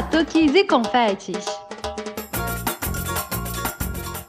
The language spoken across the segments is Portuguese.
Batuques e confetes.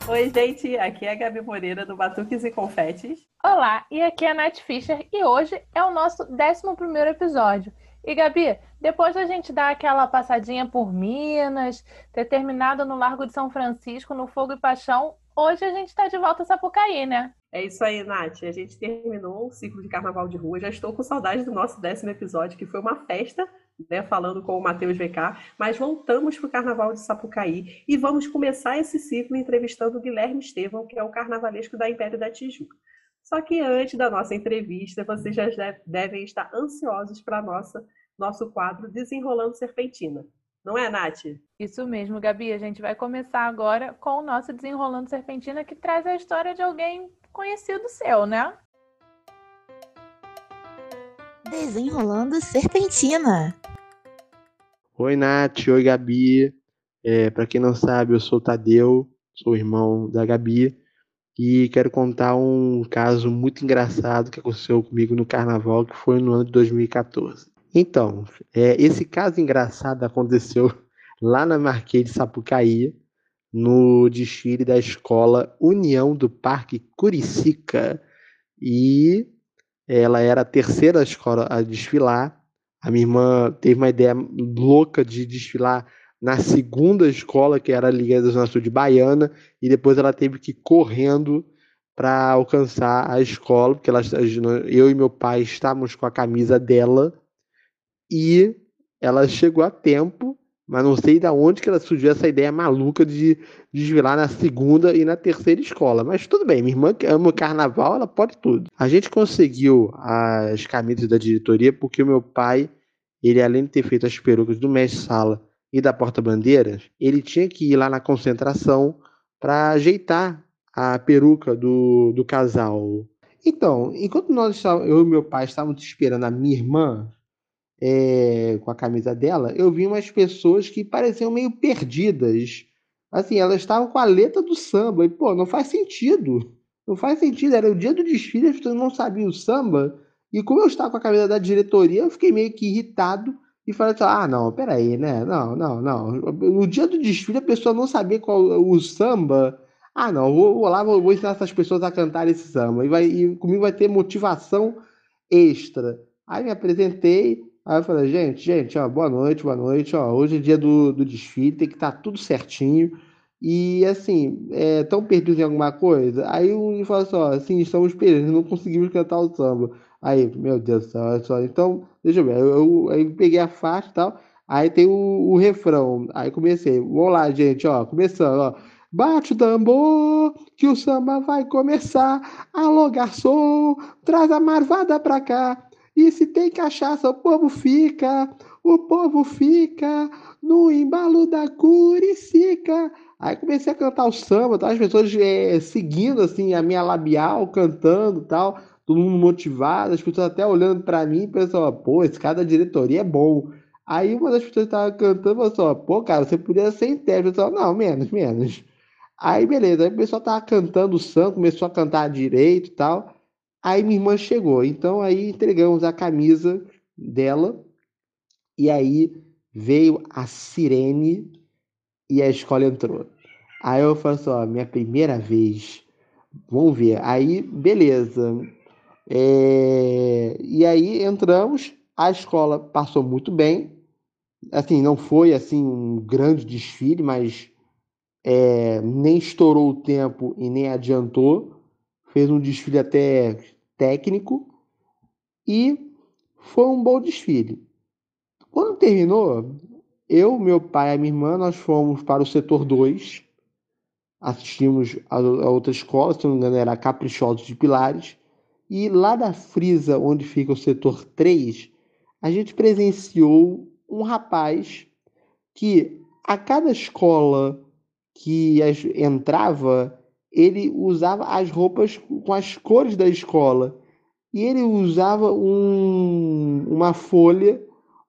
Oi, gente, aqui é a Gabi Moreira do Batuques e Confetes. Olá, e aqui é a Nath Fischer e hoje é o nosso 11 episódio. E Gabi, depois da gente dar aquela passadinha por Minas, ter terminado no Largo de São Francisco, no Fogo e Paixão, hoje a gente está de volta a Sapucaí, né? É isso aí, Nath. A gente terminou o ciclo de carnaval de rua. Já estou com saudade do nosso décimo episódio, que foi uma festa, né? Falando com o Matheus VK. Mas voltamos para o carnaval de Sapucaí e vamos começar esse ciclo entrevistando o Guilherme Estevão, que é o carnavalesco da Império da Tijuca. Só que antes da nossa entrevista, vocês já devem estar ansiosos para nossa nosso quadro Desenrolando Serpentina. Não é, Nath? Isso mesmo, Gabi. A gente vai começar agora com o nosso Desenrolando Serpentina, que traz a história de alguém conhecido seu, né? Desenrolando Serpentina. Oi, Nath. Oi, Gabi. É, para quem não sabe, eu sou o Tadeu, sou irmão da Gabi. E quero contar um caso muito engraçado que aconteceu comigo no carnaval, que foi no ano de 2014. Então, é, esse caso engraçado aconteceu lá na Marquês de Sapucaí, no desfile da escola União do Parque Curicica. E ela era a terceira escola a desfilar. A minha irmã teve uma ideia louca de desfilar na segunda escola, que era a Liga da Zona Sul de Baiana, e depois ela teve que ir correndo para alcançar a escola, porque ela, eu e meu pai estávamos com a camisa dela, e ela chegou a tempo mas não sei de onde que ela surgiu essa ideia maluca de desvilar na segunda e na terceira escola. Mas tudo bem, minha irmã que ama o carnaval, ela pode tudo. A gente conseguiu as camisas da diretoria porque o meu pai, ele além de ter feito as perucas do mestre-sala e da porta-bandeiras, ele tinha que ir lá na concentração para ajeitar a peruca do, do casal. Então, enquanto nós eu e meu pai estávamos esperando a minha irmã é, com a camisa dela, eu vi umas pessoas que pareciam meio perdidas. Assim, elas estavam com a letra do samba. E, pô, não faz sentido. Não faz sentido. Era o dia do desfile, as pessoas não sabiam o samba. E como eu estava com a camisa da diretoria, eu fiquei meio que irritado e falei assim: ah, não, peraí, né? Não, não, não. No dia do desfile, a pessoa não sabia qual o samba. Ah, não, vou, vou lá, vou, vou, ensinar essas pessoas a cantar esse samba. E, vai, e comigo vai ter motivação extra. Aí me apresentei, Aí eu falei, gente, gente, ó, boa noite, boa noite, ó, hoje é dia do, do desfile, tem que estar tá tudo certinho. E assim, estão é, perdidos em alguma coisa? Aí um falou assim, ó, assim, estamos perdidos, não conseguimos cantar o samba. Aí, meu Deus do céu, só, então, deixa eu ver, eu, eu, aí peguei a faixa e tal, aí tem o, o refrão, aí comecei, vamos lá, gente, ó, começando, ó. Bate o tambor, que o samba vai começar. Alô, garçom, traz a marvada pra cá. E se tem cachaça, o povo fica, o povo fica no embalo da curicica. Aí comecei a cantar o samba, tá? as pessoas é, seguindo assim a minha labial, cantando tal, todo mundo motivado, as pessoas até olhando para mim pensando, pô, esse cara da diretoria é bom. Aí uma das pessoas estava cantando falou assim, pô, cara, você podia ser intérprete. Eu falei, não, menos, menos. Aí beleza, aí o pessoal tava cantando o samba, começou a cantar direito e tal. Aí minha irmã chegou, então aí entregamos a camisa dela e aí veio a sirene e a escola entrou. Aí eu falei assim, ó, minha primeira vez, vamos ver. Aí, beleza. É... E aí entramos, a escola passou muito bem. Assim, não foi assim um grande desfile, mas é... nem estourou o tempo e nem adiantou fez um desfile até técnico e foi um bom desfile. Quando terminou, eu, meu pai e minha irmã, nós fomos para o setor 2, assistimos a, a outra escola, se não me engano era Caprichosos de Pilares, e lá da frisa, onde fica o setor 3, a gente presenciou um rapaz que a cada escola que entrava, ele usava as roupas com as cores da escola. E ele usava um, uma folha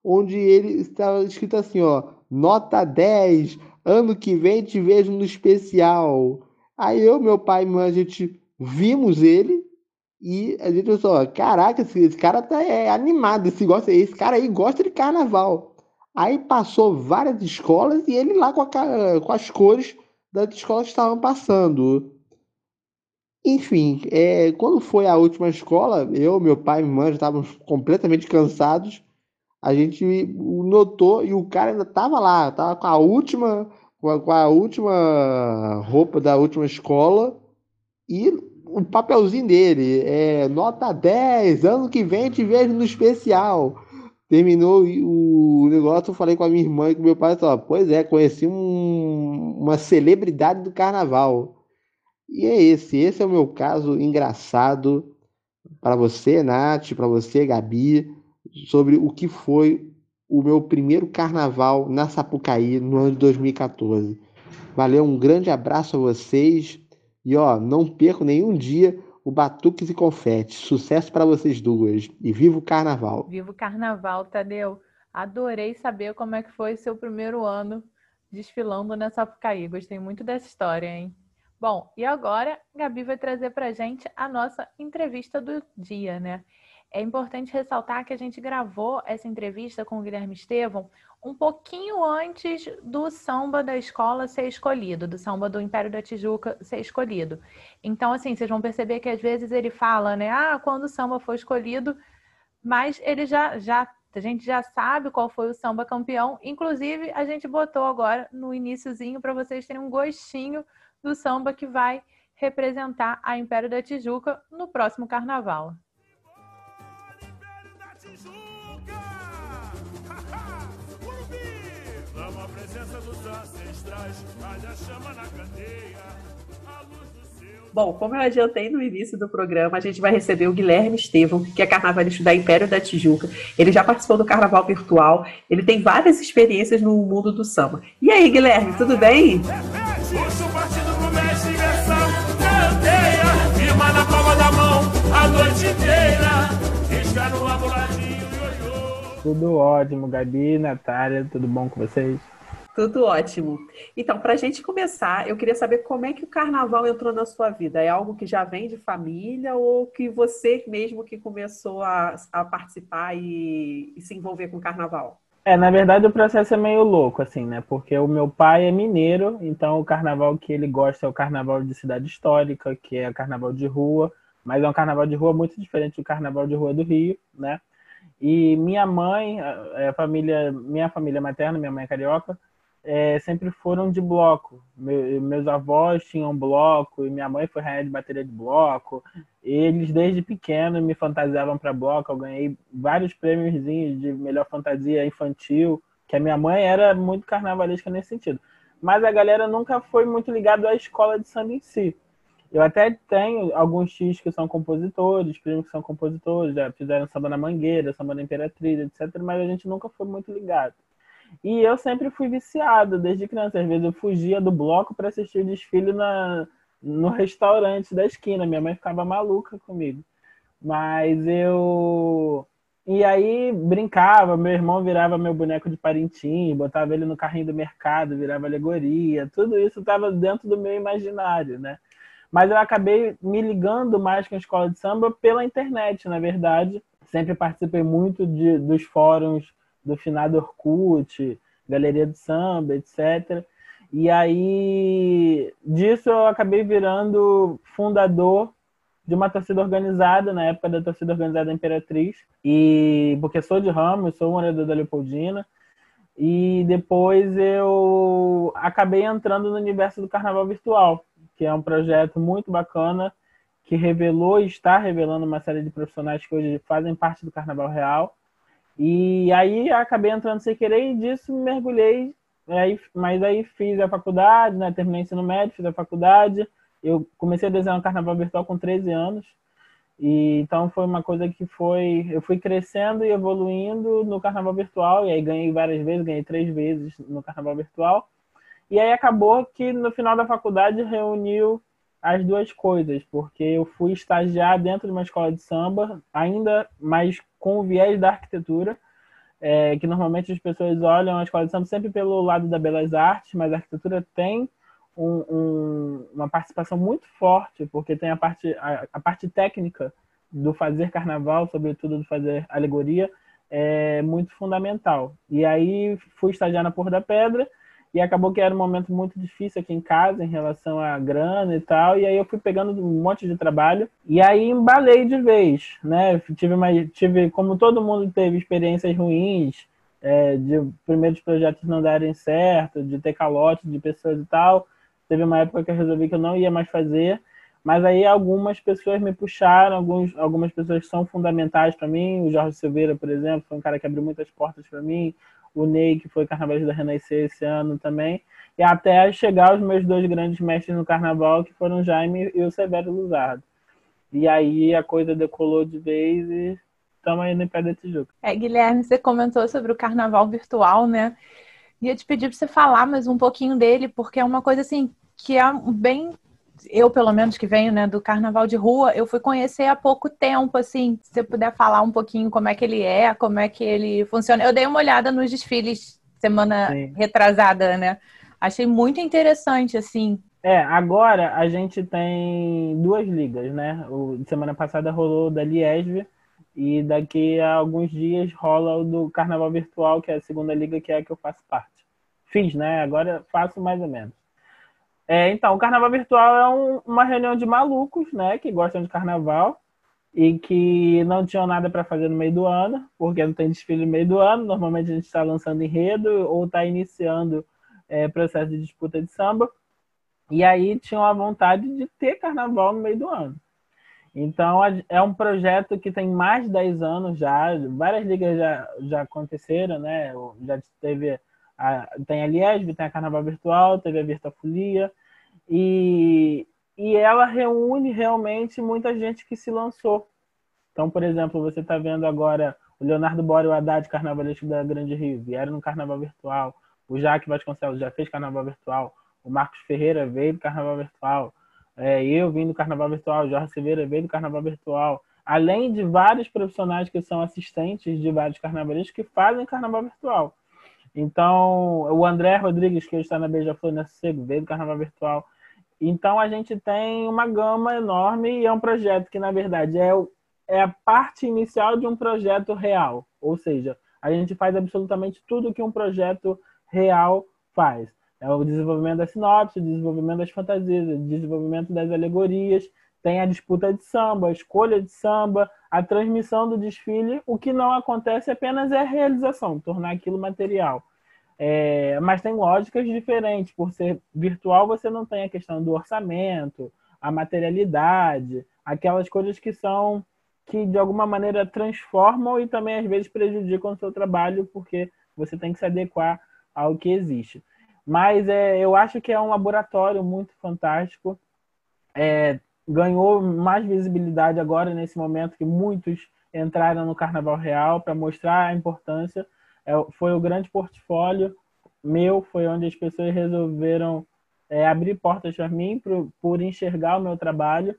onde ele estava escrito assim, ó, nota 10, ano que vem te vejo no especial. Aí eu, meu pai e a gente vimos ele e a gente pensou, caraca, esse, esse cara tá é, animado, esse, gosta, esse cara aí gosta de carnaval. Aí passou várias escolas e ele lá com, a, com as cores das escolas estavam passando. Enfim, é, quando foi a última escola, eu, meu pai e minha mãe já estávamos completamente cansados. A gente notou e o cara ainda estava lá, estava com a última, com a, com a última roupa da última escola e o papelzinho dele é nota 10, ano que vem te vejo no especial. Terminou o negócio, eu falei com a minha irmã e com meu pai, falou, pois é, conheci um, uma celebridade do carnaval. E é esse, esse é o meu caso engraçado para você, Nath, para você, Gabi, sobre o que foi o meu primeiro carnaval na Sapucaí no ano de 2014. Valeu, um grande abraço a vocês e ó, não perco nenhum dia o Batuques e Confete. Sucesso para vocês duas e viva o carnaval. Viva o carnaval, Tadeu. Adorei saber como é que foi seu primeiro ano desfilando na Sapucaí. Gostei muito dessa história, hein? Bom, e agora Gabi vai trazer para gente a nossa entrevista do dia, né? É importante ressaltar que a gente gravou essa entrevista com o Guilherme Estevão um pouquinho antes do samba da escola ser escolhido, do samba do Império da Tijuca ser escolhido. Então, assim, vocês vão perceber que às vezes ele fala, né? Ah, quando o samba foi escolhido, mas ele já, já a gente já sabe qual foi o samba campeão. Inclusive, a gente botou agora no iníciozinho para vocês terem um gostinho do samba que vai representar a Império da Tijuca no próximo carnaval. Bom, como eu adiantei no início do programa, a gente vai receber o Guilherme Estevam, que é carnavalista da Império da Tijuca. Ele já participou do carnaval virtual, ele tem várias experiências no mundo do samba. E aí, Guilherme, tudo bem? Tudo ótimo, Gabi, Natália, tudo bom com vocês? Tudo ótimo. Então, para a gente começar, eu queria saber como é que o carnaval entrou na sua vida. É algo que já vem de família ou que você mesmo que começou a, a participar e, e se envolver com o carnaval? É, na verdade o processo é meio louco, assim, né? Porque o meu pai é mineiro, então o carnaval que ele gosta é o carnaval de cidade histórica, que é o carnaval de rua, mas é um carnaval de rua muito diferente do carnaval de rua do Rio, né? E minha mãe, a família, minha família materna, minha mãe é carioca, é, sempre foram de bloco. Me, meus avós tinham bloco e minha mãe foi rainha de bateria de bloco. Eles, desde pequeno, me fantasiavam para bloco. Eu ganhei vários prêmios de melhor fantasia infantil, que a minha mãe era muito carnavalesca nesse sentido. Mas a galera nunca foi muito ligada à escola de samba em si. Eu até tenho alguns tios que são compositores, primos que são compositores, já fizeram samba na Mangueira, samba na Imperatriz, etc. Mas a gente nunca foi muito ligado. E eu sempre fui viciado desde criança. Às vezes eu fugia do bloco para assistir o desfile na, no restaurante da esquina. Minha mãe ficava maluca comigo. Mas eu. E aí brincava, meu irmão virava meu boneco de parentim, botava ele no carrinho do mercado, virava alegoria, tudo isso estava dentro do meu imaginário, né? Mas eu acabei me ligando mais com a escola de samba pela internet, na verdade. Sempre participei muito de, dos fóruns do finado Orkut, Galeria de Samba, etc. E aí, disso eu acabei virando fundador de uma torcida organizada, na época da torcida organizada Imperatriz, e porque sou de Ramos, sou morador da Leopoldina, e depois eu acabei entrando no universo do Carnaval Virtual, que é um projeto muito bacana, que revelou e está revelando uma série de profissionais que hoje fazem parte do Carnaval Real, e aí acabei entrando sem querer e disso mergulhei, aí, mas aí fiz a faculdade, né, terminei ensino médio, fiz a faculdade, eu comecei a desenhar um carnaval virtual com 13 anos, e então foi uma coisa que foi, eu fui crescendo e evoluindo no carnaval virtual, e aí ganhei várias vezes, ganhei três vezes no carnaval virtual, e aí acabou que no final da faculdade reuniu as duas coisas, porque eu fui estagiar dentro de uma escola de samba, ainda mais com o viés da arquitetura, é, que normalmente as pessoas olham a escola de samba sempre pelo lado da belas artes, mas a arquitetura tem um, um, uma participação muito forte, porque tem a parte, a, a, parte técnica do fazer carnaval, sobretudo do fazer alegoria, é muito fundamental. E aí fui estagiar na Porra da Pedra e acabou que era um momento muito difícil aqui em casa em relação à grana e tal, e aí eu fui pegando um monte de trabalho e aí embalei de vez, né? Tive uma, tive como todo mundo teve experiências ruins, é, de primeiros projetos não darem certo, de ter calote de pessoas e tal. Teve uma época que eu resolvi que eu não ia mais fazer, mas aí algumas pessoas me puxaram, alguns, algumas pessoas são fundamentais para mim. O Jorge Silveira, por exemplo, foi um cara que abriu muitas portas para mim. O Ney, que foi Carnaval da Renascer esse ano também. E até chegar os meus dois grandes mestres no carnaval, que foram Jaime e o Severo Luzardo. E aí a coisa decolou de vez e estamos aí no pé da Tijuca. É, Guilherme, você comentou sobre o carnaval virtual, né? Ia te pedir para você falar mais um pouquinho dele, porque é uma coisa assim que é bem eu pelo menos que venho né do carnaval de rua eu fui conhecer há pouco tempo assim se você puder falar um pouquinho como é que ele é como é que ele funciona eu dei uma olhada nos desfiles semana Sim. retrasada né achei muito interessante assim é, agora a gente tem duas ligas, né? O, semana passada rolou da Liesve e daqui a alguns dias rola o do Carnaval Virtual, que é a segunda liga, que é a que eu faço parte. Fiz, né? Agora faço mais ou menos. É, então, o Carnaval Virtual é um, uma reunião de malucos, né? Que gostam de carnaval e que não tinham nada para fazer no meio do ano, porque não tem desfile no meio do ano. Normalmente a gente está lançando enredo ou está iniciando é, processo de disputa de samba. E aí tinham a vontade de ter carnaval no meio do ano. Então, é um projeto que tem mais de 10 anos já, várias ligas já, já aconteceram, né? Já teve a, tem a Liesb, tem a Carnaval Virtual, teve a Virtuafolia, e, e ela reúne realmente muita gente que se lançou. Então, por exemplo, você está vendo agora o Leonardo Bora e o Haddad, carnavalesco da Grande Rio, vieram no Carnaval Virtual, o Jaque Vasconcelos já fez Carnaval Virtual, o Marcos Ferreira veio do Carnaval Virtual, é, eu vim do Carnaval Virtual, Jorge Silveira veio do Carnaval Virtual, além de vários profissionais que são assistentes de vários carnavalistas que fazem Carnaval Virtual. Então, o André Rodrigues, que está na Beija-Flor na Sossego, veio do Carnaval Virtual. Então, a gente tem uma gama enorme e é um projeto que, na verdade, é, é a parte inicial de um projeto real. Ou seja, a gente faz absolutamente tudo que um projeto real faz. É o desenvolvimento da sinopse, o desenvolvimento das fantasias, o desenvolvimento das alegorias, tem a disputa de samba, a escolha de samba, a transmissão do desfile. O que não acontece apenas é a realização, tornar aquilo material. É, mas tem lógicas diferentes. Por ser virtual, você não tem a questão do orçamento, a materialidade, aquelas coisas que são que de alguma maneira transformam e também às vezes prejudicam o seu trabalho, porque você tem que se adequar ao que existe. Mas é, eu acho que é um laboratório muito fantástico. É, ganhou mais visibilidade agora, nesse momento que muitos entraram no Carnaval Real para mostrar a importância. É, foi o grande portfólio meu, foi onde as pessoas resolveram é, abrir portas para mim por, por enxergar o meu trabalho.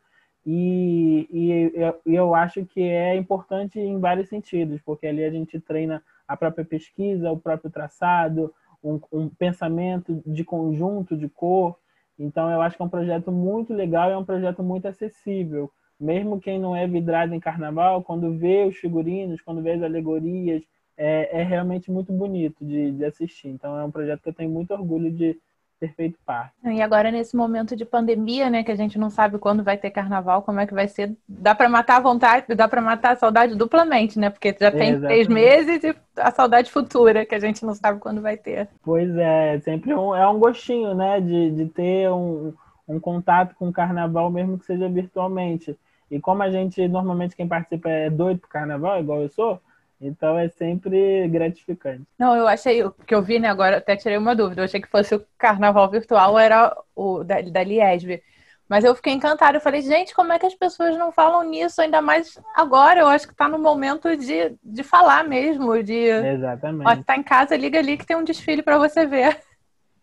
E, e, e eu acho que é importante em vários sentidos, porque ali a gente treina a própria pesquisa, o próprio traçado, um, um pensamento de conjunto, de cor. Então, eu acho que é um projeto muito legal e é um projeto muito acessível. Mesmo quem não é vidrado em carnaval, quando vê os figurinos, quando vê as alegorias, é, é realmente muito bonito de, de assistir. Então, é um projeto que eu tenho muito orgulho de, ter feito parte. E agora, nesse momento de pandemia, né, que a gente não sabe quando vai ter carnaval, como é que vai ser, dá para matar a vontade, dá para matar a saudade duplamente, né? Porque já tem três meses e a saudade futura, que a gente não sabe quando vai ter. Pois é, sempre um, é um gostinho, né, de, de ter um, um contato com o carnaval, mesmo que seja virtualmente. E como a gente, normalmente, quem participa é doido pro carnaval, igual eu sou, então é sempre gratificante. Não, eu achei, o que eu vi, né, agora até tirei uma dúvida, eu achei que fosse o carnaval virtual, era o da, da Liesb. Mas eu fiquei encantada, eu falei, gente, como é que as pessoas não falam nisso, ainda mais agora? Eu acho que está no momento de, de falar mesmo, de... Exatamente. Ó, tá em casa, liga ali que tem um desfile para você ver.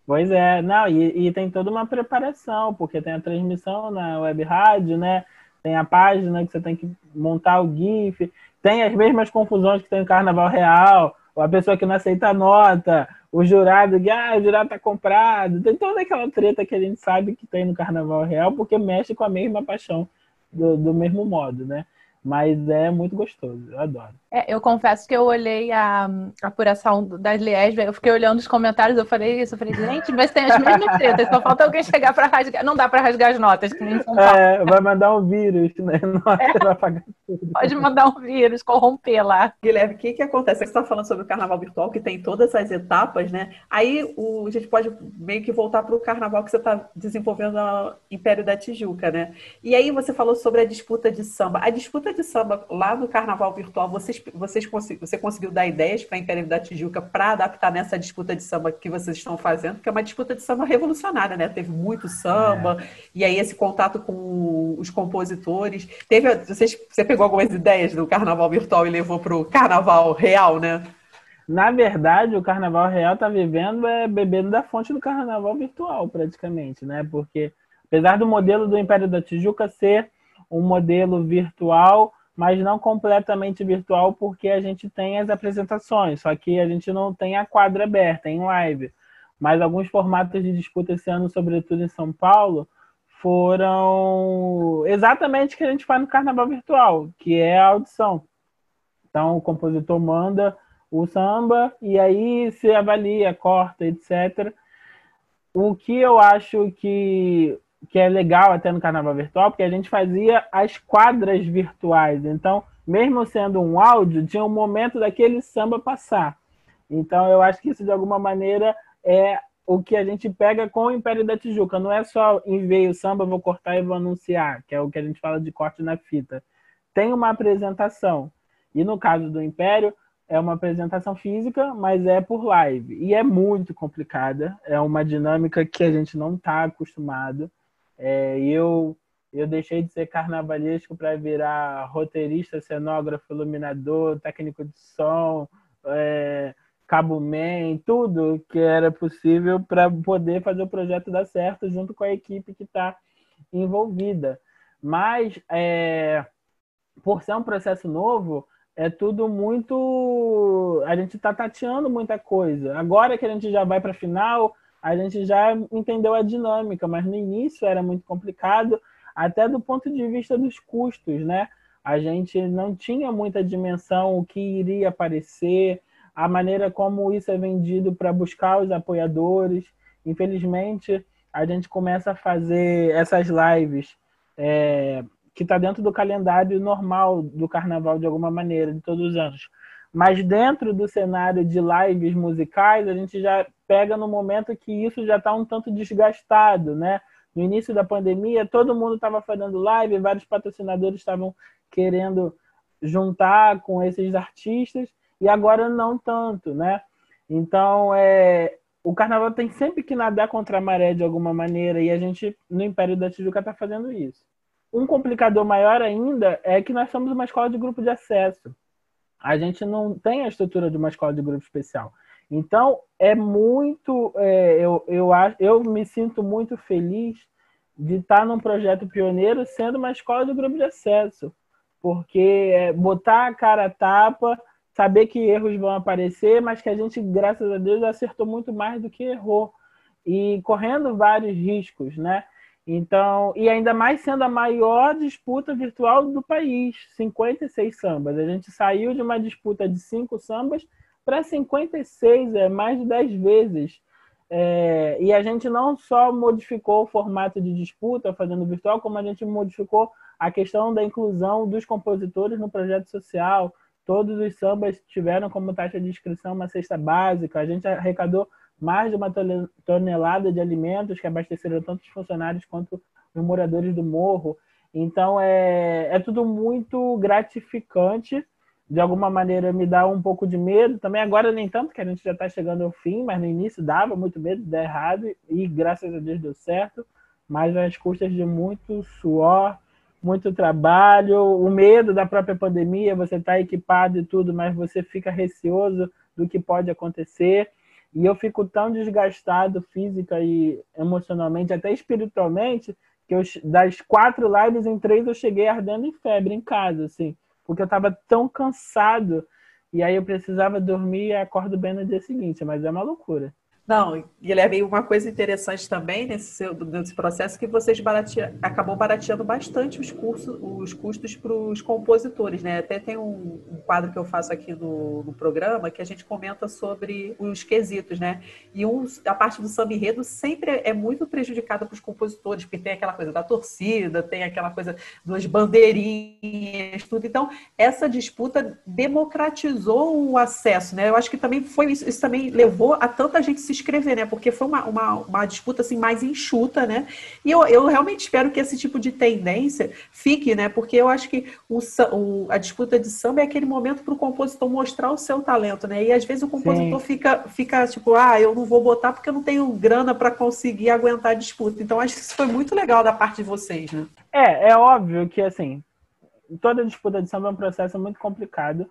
Pois é, não, e, e tem toda uma preparação, porque tem a transmissão na web rádio, né? Tem a página que você tem que montar o GIF tem as mesmas confusões que tem no Carnaval Real, a pessoa que não aceita nota, o jurado que, ah, o jurado tá comprado, tem toda aquela treta que a gente sabe que tem no Carnaval Real, porque mexe com a mesma paixão, do, do mesmo modo, né? Mas é muito gostoso, eu adoro. É, eu confesso que eu olhei a, a apuração das Liesb, eu fiquei olhando os comentários, eu falei isso, eu falei, gente, mas tem as mesmas tretas, só falta alguém chegar para rasgar. Não dá para rasgar as notas, que nem em São Paulo. É, vai mandar um vírus, né? Nossa, é. vai apagar tudo. Pode mandar um vírus, corromper lá. Guilherme, o que, que acontece? Você está falando sobre o carnaval virtual, que tem todas as etapas, né? Aí o, a gente pode meio que voltar para o carnaval que você está desenvolvendo no Império da Tijuca, né? E aí você falou sobre a disputa de samba. A disputa de samba lá no carnaval virtual, vocês vocês, você conseguiu dar ideias para a Império da Tijuca para adaptar nessa disputa de samba que vocês estão fazendo, que é uma disputa de samba revolucionária, né? Teve muito samba, é. e aí esse contato com os compositores. Teve, vocês, você pegou algumas ideias do carnaval virtual e levou para o carnaval real, né? Na verdade, o carnaval real está vivendo é bebendo da fonte do carnaval virtual, praticamente, né? Porque apesar do modelo do Império da Tijuca ser um modelo virtual, mas não completamente virtual, porque a gente tem as apresentações, só que a gente não tem a quadra aberta em live. Mas alguns formatos de disputa esse ano, sobretudo em São Paulo, foram exatamente o que a gente faz no carnaval virtual, que é a audição. Então, o compositor manda o samba e aí se avalia, corta, etc. O que eu acho que que é legal até no carnaval virtual, porque a gente fazia as quadras virtuais. Então, mesmo sendo um áudio, tinha um momento daquele samba passar. Então, eu acho que isso, de alguma maneira, é o que a gente pega com o Império da Tijuca. Não é só enviei o samba, vou cortar e vou anunciar, que é o que a gente fala de corte na fita. Tem uma apresentação. E no caso do Império, é uma apresentação física, mas é por live. E é muito complicada. É uma dinâmica que a gente não está acostumado. É, eu, eu deixei de ser carnavalesco para virar roteirista, cenógrafo, iluminador, técnico de som, é, cabo man, tudo que era possível para poder fazer o projeto dar certo junto com a equipe que está envolvida. Mas, é, por ser um processo novo, é tudo muito. A gente está tateando muita coisa. Agora que a gente já vai para a final, a gente já entendeu a dinâmica, mas no início era muito complicado, até do ponto de vista dos custos, né? A gente não tinha muita dimensão o que iria aparecer, a maneira como isso é vendido para buscar os apoiadores. Infelizmente, a gente começa a fazer essas lives é, que está dentro do calendário normal do carnaval de alguma maneira, de todos os anos. Mas dentro do cenário de lives musicais, a gente já pega no momento que isso já está um tanto desgastado, né? No início da pandemia, todo mundo estava fazendo live, vários patrocinadores estavam querendo juntar com esses artistas, e agora não tanto, né? Então, é, o carnaval tem sempre que nadar contra a maré de alguma maneira, e a gente, no Império da Tijuca, está fazendo isso. Um complicador maior ainda é que nós somos uma escola de grupo de acesso a gente não tem a estrutura de uma escola de grupo especial. Então, é muito. É, eu, eu, eu me sinto muito feliz de estar num projeto pioneiro sendo uma escola de grupo de acesso. Porque é, botar a cara a tapa, saber que erros vão aparecer, mas que a gente, graças a Deus, acertou muito mais do que errou. E correndo vários riscos, né? Então, e ainda mais sendo a maior disputa virtual do país, 56 sambas. A gente saiu de uma disputa de cinco sambas para 56, é mais de 10 vezes. É, e a gente não só modificou o formato de disputa fazendo virtual, como a gente modificou a questão da inclusão dos compositores no projeto social. Todos os sambas tiveram como taxa de inscrição uma cesta básica. A gente arrecadou mais de uma tonelada de alimentos que abasteceram tanto os funcionários quanto os moradores do morro. Então é, é tudo muito gratificante. De alguma maneira me dá um pouco de medo. Também agora nem tanto, que a gente já está chegando ao fim, mas no início dava muito medo de dar errado e graças a Deus deu certo. Mas às custas de muito suor, muito trabalho, o medo da própria pandemia, você está equipado e tudo, mas você fica receoso do que pode acontecer. E eu fico tão desgastado física e emocionalmente, até espiritualmente, que eu, das quatro lives em três eu cheguei ardendo em febre em casa, assim, porque eu estava tão cansado. E aí eu precisava dormir e acordo bem no dia seguinte, mas é uma loucura. Não, Guilherme, uma coisa interessante também nesse, seu, nesse processo que vocês baratea, acabou barateando bastante os, cursos, os custos para os compositores, né? Até tem um, um, quadro que eu faço aqui no, no, programa que a gente comenta sobre os quesitos, né? E um, a parte do samba enredo sempre é muito prejudicada para os compositores, porque tem aquela coisa da torcida, tem aquela coisa das bandeirinhas, tudo. Então, essa disputa democratizou o acesso, né? Eu acho que também foi isso, isso também levou a tanta gente se escrever, né? Porque foi uma, uma, uma, disputa assim mais enxuta, né? E eu, eu realmente espero que esse tipo de tendência fique, né? Porque eu acho que o, o a disputa de samba é aquele momento para o compositor mostrar o seu talento, né? E às vezes o compositor fica, fica tipo, ah, eu não vou botar porque eu não tenho grana para conseguir aguentar a disputa. Então acho que isso foi muito legal da parte de vocês, né? É, é óbvio que assim, toda disputa de samba é um processo muito complicado.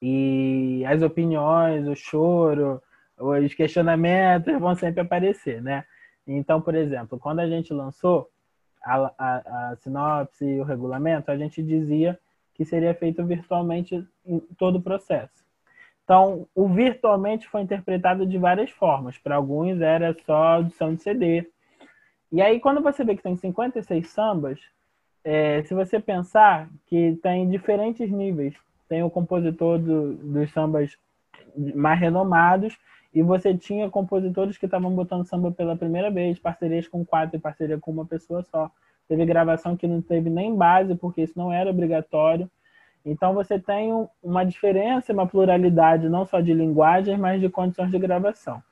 E as opiniões, o choro, os questionamentos vão sempre aparecer, né? Então, por exemplo, quando a gente lançou a, a, a sinopse e o regulamento, a gente dizia que seria feito virtualmente em todo o processo. Então, o virtualmente foi interpretado de várias formas. Para alguns era só audição de CD. E aí, quando você vê que tem 56 sambas, é, se você pensar que tem diferentes níveis, tem o compositor do, dos sambas mais renomados e você tinha compositores que estavam botando samba pela primeira vez, parcerias com quatro e parceria com uma pessoa só. Teve gravação que não teve nem base, porque isso não era obrigatório. Então você tem uma diferença, uma pluralidade, não só de linguagem, mas de condições de gravação.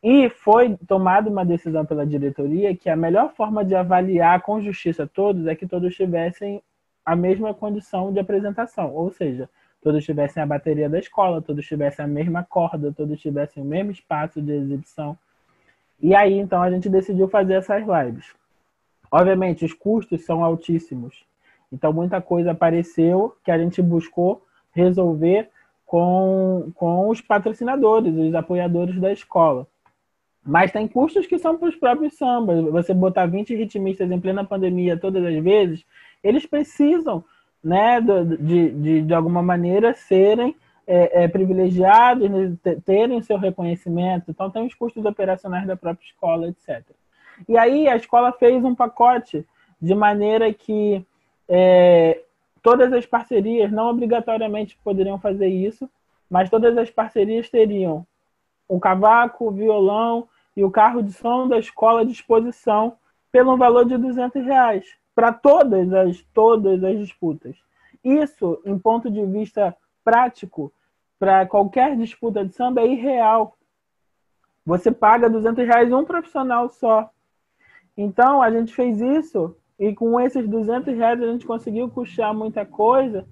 E foi tomada uma decisão pela diretoria que a melhor forma de avaliar com justiça todos é que todos tivessem a mesma condição de apresentação, ou seja, todos tivessem a bateria da escola, todos tivessem a mesma corda, todos tivessem o mesmo espaço de exibição. E aí, então, a gente decidiu fazer essas lives. Obviamente, os custos são altíssimos. Então, muita coisa apareceu que a gente buscou resolver com, com os patrocinadores, os apoiadores da escola. Mas tem custos que são para os próprios sambas. Você botar 20 ritmistas em plena pandemia todas as vezes, eles precisam né, de, de, de alguma maneira serem é, é, privilegiados, né, terem seu reconhecimento. Então, tem os custos operacionais da própria escola, etc. E aí, a escola fez um pacote de maneira que é, todas as parcerias, não obrigatoriamente poderiam fazer isso, mas todas as parcerias teriam o cavaco, o violão e o carro de som da escola à disposição pelo valor de 200 reais para todas as, todas as disputas. Isso, em ponto de vista prático, para qualquer disputa de samba é irreal. Você paga 200 reais um profissional só. Então, a gente fez isso e com esses 200 reais a gente conseguiu custear muita coisa.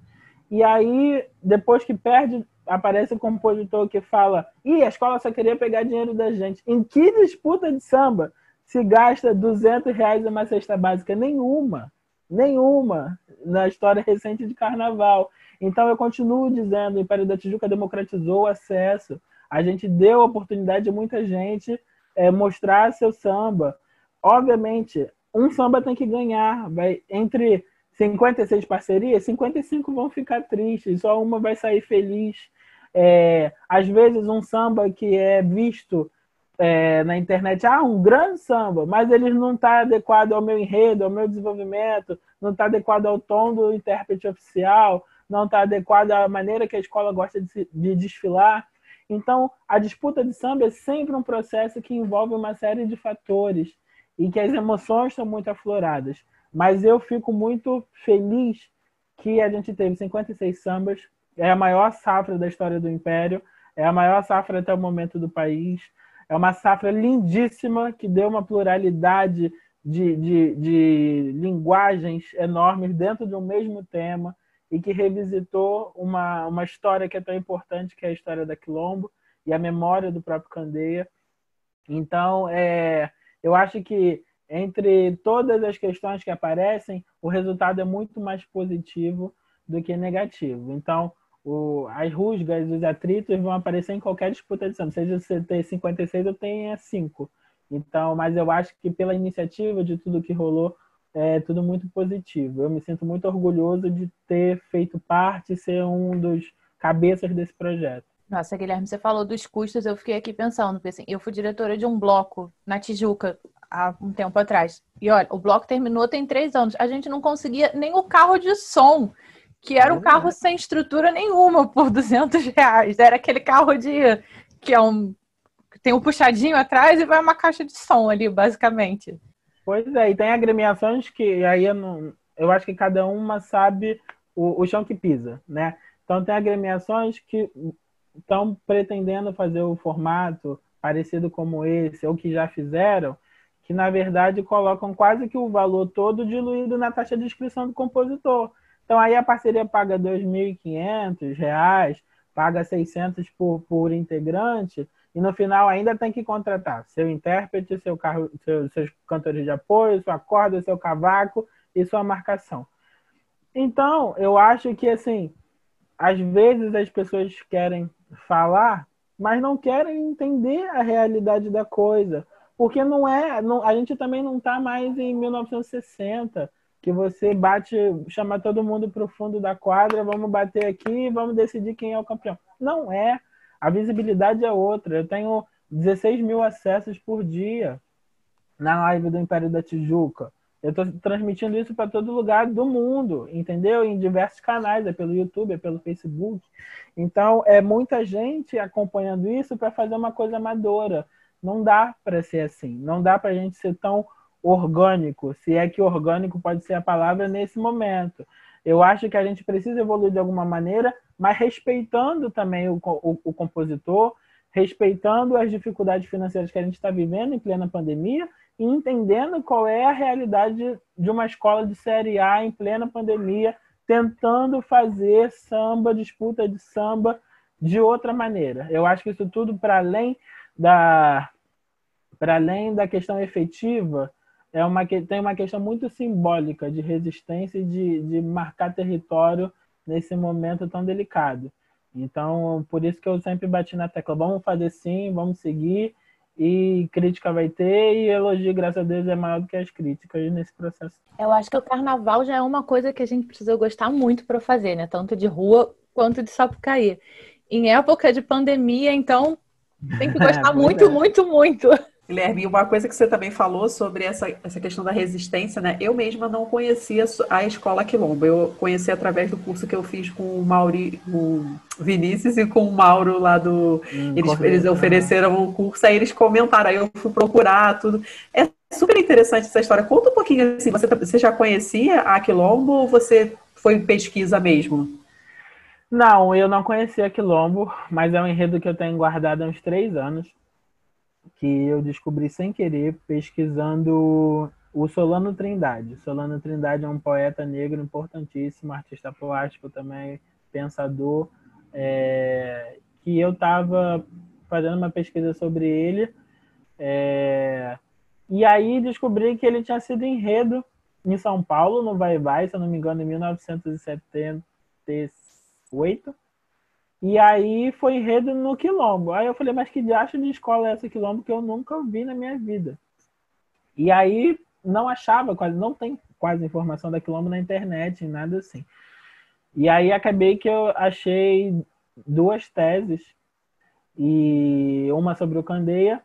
E aí, depois que perde, aparece o compositor que fala: Ih, a escola só queria pegar dinheiro da gente. Em que disputa de samba se gasta 200 reais numa cesta básica? Nenhuma. Nenhuma na história recente de carnaval. Então, eu continuo dizendo: o Império da Tijuca democratizou o acesso. A gente deu a oportunidade de muita gente é, mostrar seu samba. Obviamente, um samba tem que ganhar. Vai, entre 56 parcerias, 55 vão ficar tristes, só uma vai sair feliz. É, às vezes, um samba que é visto é, na internet, ah, um grande samba, mas ele não está adequado ao meu enredo, ao meu desenvolvimento, não está adequado ao tom do intérprete oficial, não está adequado à maneira que a escola gosta de, de desfilar. Então, a disputa de samba é sempre um processo que envolve uma série de fatores e que as emoções são muito afloradas. Mas eu fico muito feliz que a gente teve 56 sambas, é a maior safra da história do Império, é a maior safra até o momento do país. É uma safra lindíssima que deu uma pluralidade de, de, de linguagens enormes dentro de um mesmo tema e que revisitou uma, uma história que é tão importante, que é a história da Quilombo e a memória do próprio Candeia. Então, é, eu acho que entre todas as questões que aparecem, o resultado é muito mais positivo do que negativo. Então, o, as rusgas, os atritos vão aparecer em qualquer disputa de samba, seja você ter 56 ou tenha 5. Então, mas eu acho que pela iniciativa de tudo que rolou, é tudo muito positivo. Eu me sinto muito orgulhoso de ter feito parte e ser um dos cabeças desse projeto. Nossa, Guilherme, você falou dos custos, eu fiquei aqui pensando, porque assim, eu fui diretora de um bloco na Tijuca há um tempo atrás. E olha, o bloco terminou tem três anos. A gente não conseguia nem o carro de som, que era um carro sem estrutura nenhuma por 200 reais. Era aquele carro de que é um tem um puxadinho atrás e vai uma caixa de som ali, basicamente. Pois é, e tem agremiações que aí eu, não, eu acho que cada uma sabe o, o chão que pisa, né? Então tem agremiações que estão pretendendo fazer o formato parecido como esse, ou que já fizeram, que na verdade colocam quase que o valor todo diluído na taxa de inscrição do compositor. Então aí a parceria paga R$ 2.500, paga 600 por, por integrante, e no final ainda tem que contratar seu intérprete, seu carro, seu, seus cantores de apoio, sua corda, seu cavaco e sua marcação. Então, eu acho que assim, às vezes as pessoas querem falar, mas não querem entender a realidade da coisa. Porque não é. Não, a gente também não está mais em 1960, que você bate, chama todo mundo para o fundo da quadra, vamos bater aqui vamos decidir quem é o campeão. Não é. A visibilidade é outra. Eu tenho 16 mil acessos por dia na live do Império da Tijuca. Eu estou transmitindo isso para todo lugar do mundo, entendeu? Em diversos canais, é pelo YouTube, é pelo Facebook. Então, é muita gente acompanhando isso para fazer uma coisa amadora. Não dá para ser assim. Não dá para a gente ser tão orgânico, se é que orgânico pode ser a palavra nesse momento. Eu acho que a gente precisa evoluir de alguma maneira, mas respeitando também o, o, o compositor, respeitando as dificuldades financeiras que a gente está vivendo em plena pandemia e entendendo qual é a realidade de uma escola de série A em plena pandemia, tentando fazer samba, disputa de samba de outra maneira. Eu acho que isso tudo para além da para além da questão efetiva, é uma, tem uma questão muito simbólica de resistência e de, de marcar território nesse momento tão delicado. Então, por isso que eu sempre bati na tecla, vamos fazer sim, vamos seguir, e crítica vai ter e elogio, graças a Deus, é maior do que as críticas nesse processo. Eu acho que o carnaval já é uma coisa que a gente precisa gostar muito para fazer, né? Tanto de rua quanto de Sapucaí. Em época de pandemia, então, tem que gostar é, muito, é. muito, muito. Guilherme, uma coisa que você também falou sobre essa, essa questão da resistência, né? Eu mesma não conhecia a escola Quilombo. Eu conheci através do curso que eu fiz com o Mauri, o Vinícius e com o Mauro lá do. Hum, eles, eles né? ofereceram um curso, aí eles comentaram, aí eu fui procurar tudo. É super interessante essa história. Conta um pouquinho assim, você, você já conhecia a Quilombo ou você foi pesquisa mesmo? Não, eu não conhecia Quilombo, mas é um enredo que eu tenho guardado há uns três anos que eu descobri sem querer pesquisando o Solano Trindade. Solano Trindade é um poeta negro importantíssimo, artista plástico também, pensador, é, que eu estava fazendo uma pesquisa sobre ele, é, e aí descobri que ele tinha sido enredo em São Paulo, no Vai Vai, se eu não me engano, em 1978. E aí foi enredo no Quilombo. Aí eu falei, mas que diacho de escola é essa Quilombo que eu nunca vi na minha vida? E aí não achava quase, não tem quase informação da Quilombo na internet, nada assim. E aí acabei que eu achei duas teses, e uma sobre o Candeia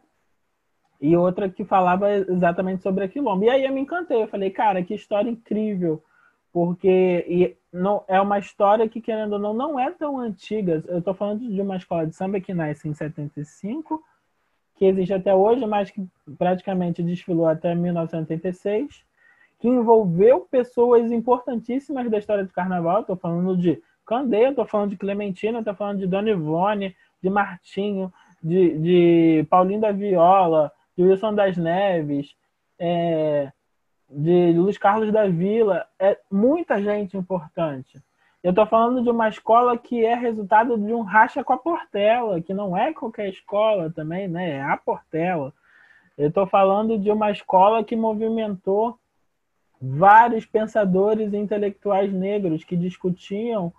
e outra que falava exatamente sobre a Quilombo. E aí eu me encantei, eu falei, cara, que história incrível porque e não, é uma história que, querendo ou não, não é tão antiga. Eu estou falando de uma escola de samba que nasce em 75, que existe até hoje, mas que praticamente desfilou até 1986, que envolveu pessoas importantíssimas da história do carnaval. Estou falando de Candeia, estou falando de Clementina, estou falando de Dona Ivone, de Martinho, de, de Paulinho da Viola, de Wilson das Neves, é, de Luiz Carlos da Vila, é muita gente importante. Eu estou falando de uma escola que é resultado de um racha com a Portela, que não é qualquer escola também, né? É a Portela. Eu estou falando de uma escola que movimentou vários pensadores intelectuais negros que discutiam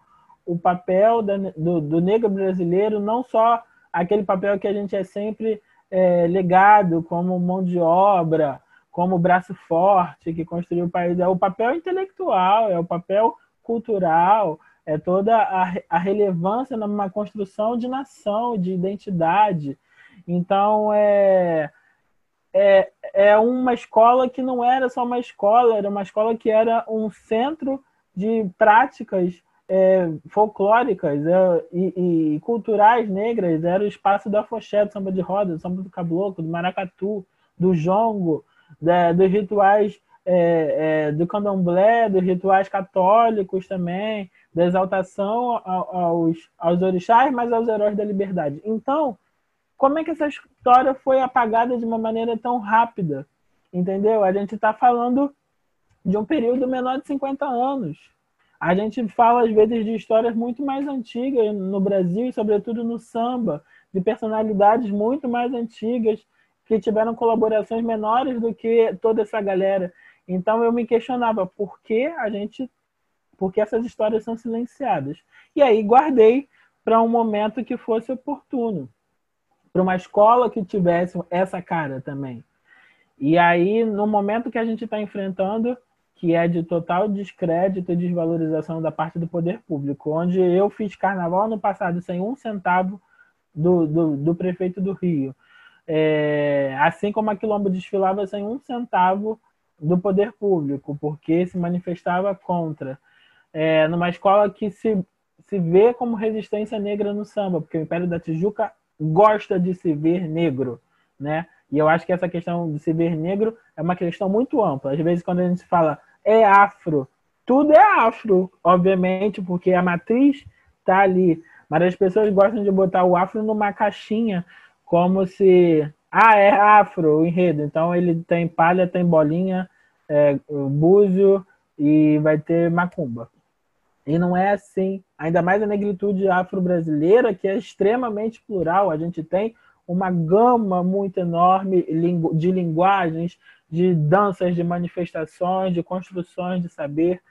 o papel da, do, do, negro brasileiro, não só aquele papel que a gente é sempre é, legado como mão de obra, como braço forte que construiu o país, é o papel intelectual, é o papel cultural, é toda a, a relevância numa construção de nação, de identidade. Então, é, é, é uma escola que não era só uma escola, era uma escola que era um centro de práticas é, folclóricas é, e, e, culturais negras, era o espaço da foché, do samba de roda, do samba do caboclo, do maracatu, do jongo, da, dos rituais é, é, do candomblé, dos rituais católicos também, da exaltação aos, aos orixás, mas aos heróis da liberdade. Então, como é que essa história foi apagada de uma maneira tão rápida? Entendeu? A gente está falando de um período menor de 50 anos. A gente fala, às vezes, de histórias muito mais antigas no Brasil, e sobretudo no samba, de personalidades muito mais antigas que tiveram colaborações menores do que toda essa galera. Então eu me questionava por que a gente, por que essas histórias são silenciadas. E aí guardei para um momento que fosse oportuno para uma escola que tivesse essa cara também. E aí, no momento que a gente está enfrentando, que é de total descrédito e desvalorização da parte do poder público, onde eu fiz carnaval no passado sem um centavo do, do, do prefeito do Rio, é, assim como a Quilombo desfilava sem um centavo do poder público, porque se manifestava contra. É, numa escola que se, se vê como resistência negra no samba, porque o Império da Tijuca gosta de se ver negro, né? E eu acho que essa questão de se ver negro é uma questão muito ampla. Às vezes, quando a gente fala é afro, tudo é afro, obviamente, porque a matriz está ali. Mas as pessoas gostam de botar o afro numa caixinha, como se. Ah, é afro o enredo. Então ele tem palha, tem bolinha, é, búzio e vai ter macumba. E não é assim. Ainda mais a negritude afro-brasileira, que é extremamente plural. A gente tem uma gama muito enorme de linguagens, de danças, de manifestações, de construções de saber.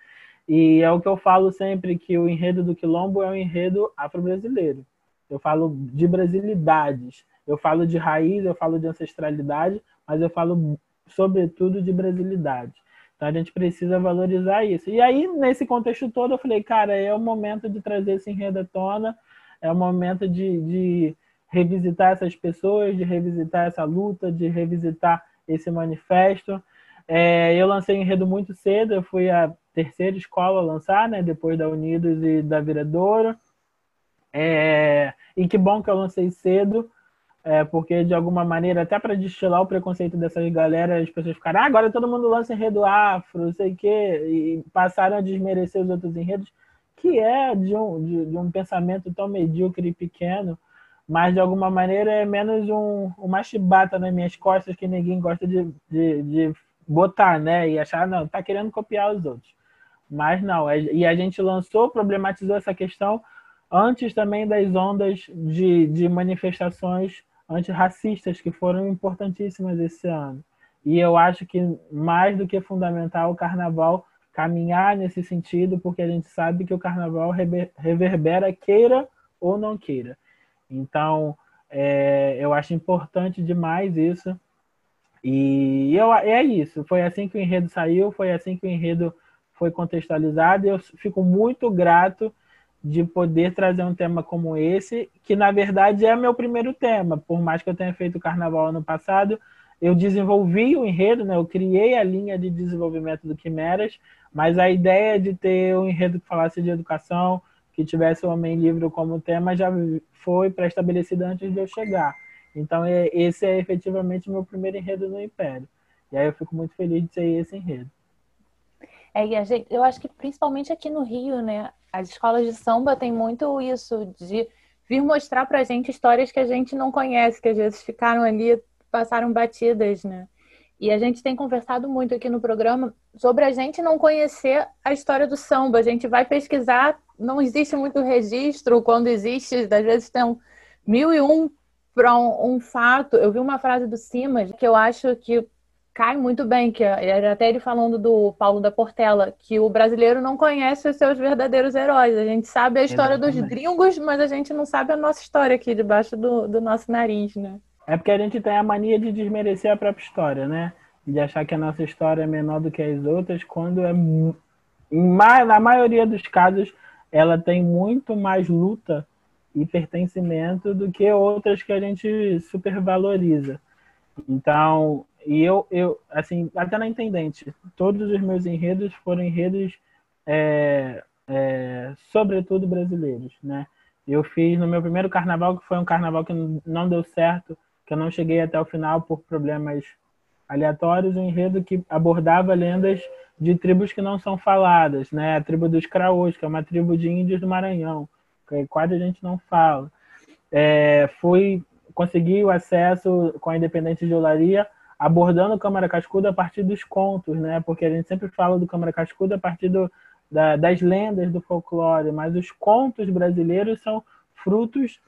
E é o que eu falo sempre, que o enredo do Quilombo é um enredo afro-brasileiro. Eu falo de brasilidades, eu falo de raiz, eu falo de ancestralidade, mas eu falo sobretudo de brasilidade. Então a gente precisa valorizar isso. E aí, nesse contexto todo, eu falei, cara, é o momento de trazer esse enredo à tona, é o momento de, de revisitar essas pessoas, de revisitar essa luta, de revisitar esse manifesto. É, eu lancei enredo muito cedo, eu fui a terceira escola a lançar, né, depois da Unidos e da Viradouro. É, e que bom que eu lancei cedo, é, porque de alguma maneira, até para destilar o preconceito dessas galera, as pessoas ficaram, ah, agora todo mundo lança enredo afro, não sei o quê, e passaram a desmerecer os outros enredos, que é de um, de, de um pensamento tão medíocre e pequeno, mas de alguma maneira é menos um, uma chibata nas minhas costas que ninguém gosta de, de, de botar, né? E achar, não, tá querendo copiar os outros. Mas não, e a gente lançou, problematizou essa questão antes também das ondas de, de manifestações antirracistas que foram importantíssimas esse ano. E eu acho que mais do que fundamental o carnaval caminhar nesse sentido, porque a gente sabe que o carnaval reverbera queira ou não queira. Então, é, eu acho importante demais isso. E eu, é isso. Foi assim que o enredo saiu, foi assim que o enredo foi contextualizado. E eu fico muito grato de poder trazer um tema como esse, que na verdade é meu primeiro tema. Por mais que eu tenha feito carnaval ano passado, eu desenvolvi o enredo, né? eu criei a linha de desenvolvimento do Quimeras, mas a ideia de ter um enredo que falasse de educação, que tivesse o Homem Livre como tema, já foi pré-estabelecida antes de eu chegar. Então, é, esse é efetivamente meu primeiro enredo no Império. E aí eu fico muito feliz de ser esse enredo. É, e a gente, eu acho que principalmente aqui no Rio, né? As escolas de samba têm muito isso de vir mostrar pra gente histórias que a gente não conhece, que às vezes ficaram ali, passaram batidas, né? E a gente tem conversado muito aqui no programa sobre a gente não conhecer a história do samba. A gente vai pesquisar, não existe muito registro. Quando existe, às vezes tem mil e um para um, um, fato. Eu vi uma frase do Simas que eu acho que cai muito bem, que era até ele falando do Paulo da Portela, que o brasileiro não conhece os seus verdadeiros heróis. A gente sabe a história Exatamente. dos gringos, mas a gente não sabe a nossa história aqui debaixo do, do nosso nariz, né? É porque a gente tem a mania de desmerecer a própria história, né? De achar que a nossa história é menor do que as outras, quando é na maioria dos casos ela tem muito mais luta e pertencimento do que outras que a gente supervaloriza. Então, e eu, eu, assim, até na Intendente, todos os meus enredos foram enredos, é, é, sobretudo brasileiros, né? Eu fiz no meu primeiro carnaval, que foi um carnaval que não deu certo, que eu não cheguei até o final por problemas aleatórios, um enredo que abordava lendas de tribos que não são faladas, né? A tribo dos Craôs, que é uma tribo de índios do Maranhão, que quase a gente não fala. É, fui conseguir o acesso com a Independente de Olaria, abordando o Câmara Cascuda a partir dos contos, né? Porque a gente sempre fala do Câmara Cascuda a partir do, da, das lendas do folclore, mas os contos brasileiros são frutos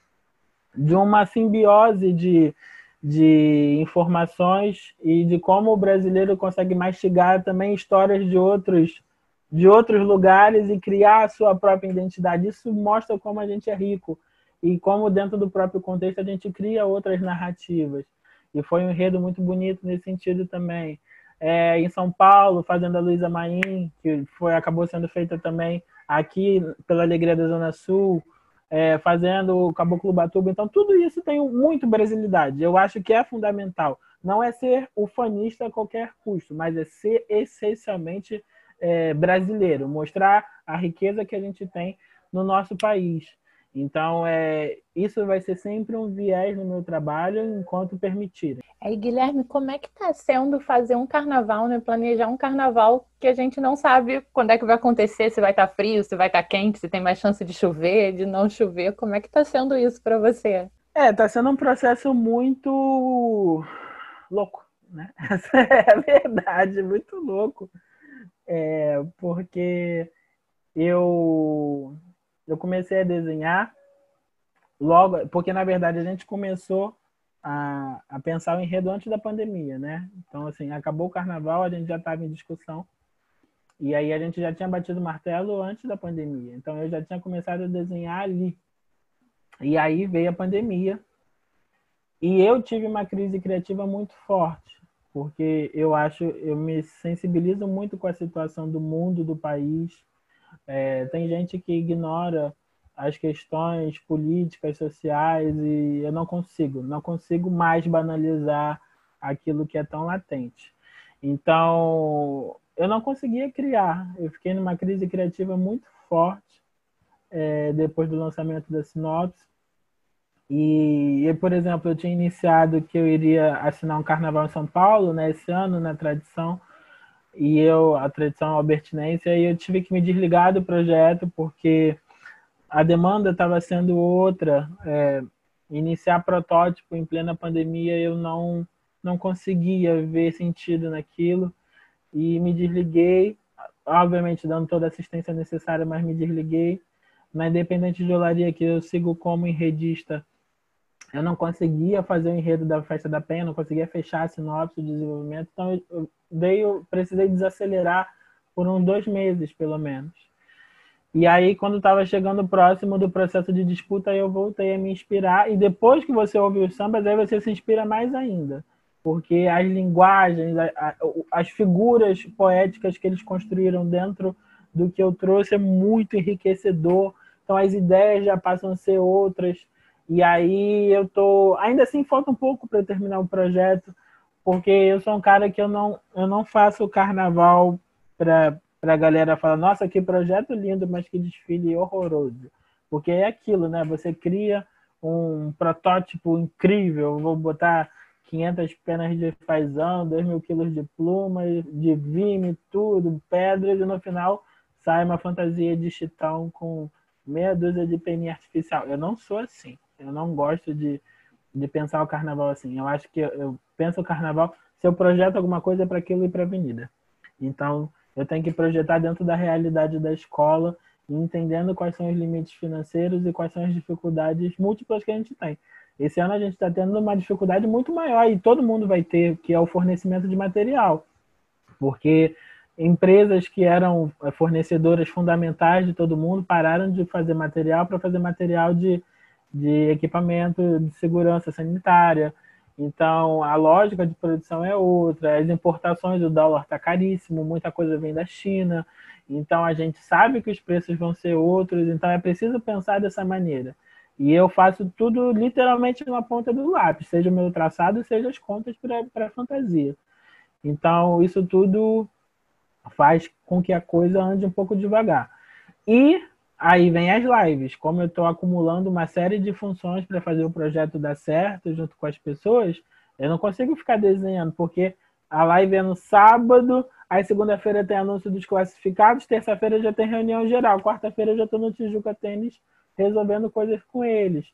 de uma simbiose de, de informações e de como o brasileiro consegue mastigar também histórias de outros de outros lugares e criar a sua própria identidade. Isso mostra como a gente é rico e como dentro do próprio contexto a gente cria outras narrativas. E foi um enredo muito bonito nesse sentido também. É, em São Paulo, fazendo a Luísa Maim, que foi, acabou sendo feita também aqui pela Alegria da Zona Sul, é, fazendo o Caboclo Batuba. Então, tudo isso tem muito brasilidade. Eu acho que é fundamental. Não é ser ufanista a qualquer custo, mas é ser essencialmente é, brasileiro, mostrar a riqueza que a gente tem no nosso país. Então, é, isso vai ser sempre um viés no meu trabalho, enquanto permitirem. Aí, Guilherme, como é que está sendo fazer um carnaval, né? Planejar um carnaval que a gente não sabe quando é que vai acontecer, se vai estar tá frio, se vai estar tá quente, se tem mais chance de chover, de não chover. Como é que está sendo isso para você? É, está sendo um processo muito louco, né? Essa é a verdade, muito louco. É, porque eu eu comecei a desenhar logo, porque na verdade a gente começou a, a pensar o enredo antes da pandemia, né? Então, assim, acabou o carnaval, a gente já estava em discussão. E aí a gente já tinha batido o martelo antes da pandemia. Então eu já tinha começado a desenhar ali. E aí veio a pandemia. E eu tive uma crise criativa muito forte, porque eu acho, eu me sensibilizo muito com a situação do mundo, do país, é, tem gente que ignora as questões políticas, sociais, e eu não consigo, não consigo mais banalizar aquilo que é tão latente. Então, eu não conseguia criar, eu fiquei numa crise criativa muito forte é, depois do lançamento da Sinopse. E, por exemplo, eu tinha iniciado que eu iria assinar um carnaval em São Paulo, né, esse ano, na tradição, e eu, a tradição albertinense, aí eu tive que me desligar do projeto porque a demanda estava sendo outra. É, iniciar protótipo em plena pandemia, eu não, não conseguia ver sentido naquilo e me desliguei, obviamente dando toda a assistência necessária, mas me desliguei. Na Independente de Olaria, que eu sigo como enredista, eu não conseguia fazer o enredo da Festa da Penha, não conseguia fechar a sinopse do desenvolvimento, então eu, eu precisei desacelerar por uns dois meses, pelo menos. E aí, quando estava chegando próximo do processo de disputa, eu voltei a me inspirar. E depois que você ouve os sambas, aí você se inspira mais ainda. Porque as linguagens, as figuras poéticas que eles construíram dentro do que eu trouxe é muito enriquecedor. Então, as ideias já passam a ser outras. E aí eu tô. Ainda assim, falta um pouco para terminar o projeto, porque eu sou um cara que eu não, eu não faço carnaval para a galera falar, nossa, que projeto lindo, mas que desfile horroroso. Porque é aquilo, né? Você cria um protótipo incrível, vou botar 500 penas de fazão, 2 mil quilos de plumas, de vime, tudo, pedras, e no final sai uma fantasia de chitão com meia dúzia de peninha artificial. Eu não sou assim. Eu não gosto de, de pensar o carnaval assim. Eu acho que eu, eu penso o carnaval, se eu projeto alguma coisa é para aquilo ir para a avenida. Então, eu tenho que projetar dentro da realidade da escola, entendendo quais são os limites financeiros e quais são as dificuldades múltiplas que a gente tem. Esse ano a gente está tendo uma dificuldade muito maior e todo mundo vai ter, que é o fornecimento de material. Porque empresas que eram fornecedoras fundamentais de todo mundo pararam de fazer material para fazer material de de equipamento de segurança sanitária. Então, a lógica de produção é outra. As importações, o dólar está caríssimo, muita coisa vem da China. Então a gente sabe que os preços vão ser outros, então é preciso pensar dessa maneira. E eu faço tudo literalmente na ponta do lápis, seja o meu traçado, seja as contas para fantasia. Então isso tudo faz com que a coisa ande um pouco devagar. E aí vem as lives. Como eu estou acumulando uma série de funções para fazer o projeto dar certo junto com as pessoas, eu não consigo ficar desenhando, porque a live é no sábado, aí segunda-feira tem anúncio dos classificados, terça-feira já tem reunião geral, quarta-feira já estou no Tijuca Tênis resolvendo coisas com eles.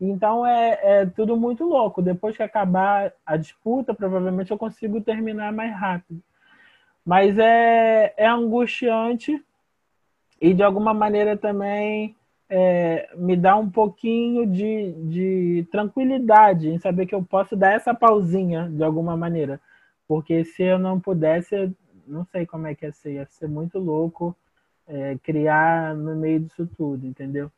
Então é, é, tudo muito louco. Depois que acabar a disputa, provavelmente eu consigo terminar mais rápido. Mas é, é angustiante e de alguma maneira também é, me dá um pouquinho de, de tranquilidade em saber que eu posso dar essa pausinha de alguma maneira. Porque se eu não pudesse, não sei como é que ia ser, ia ser muito louco é, criar no meio disso tudo, entendeu?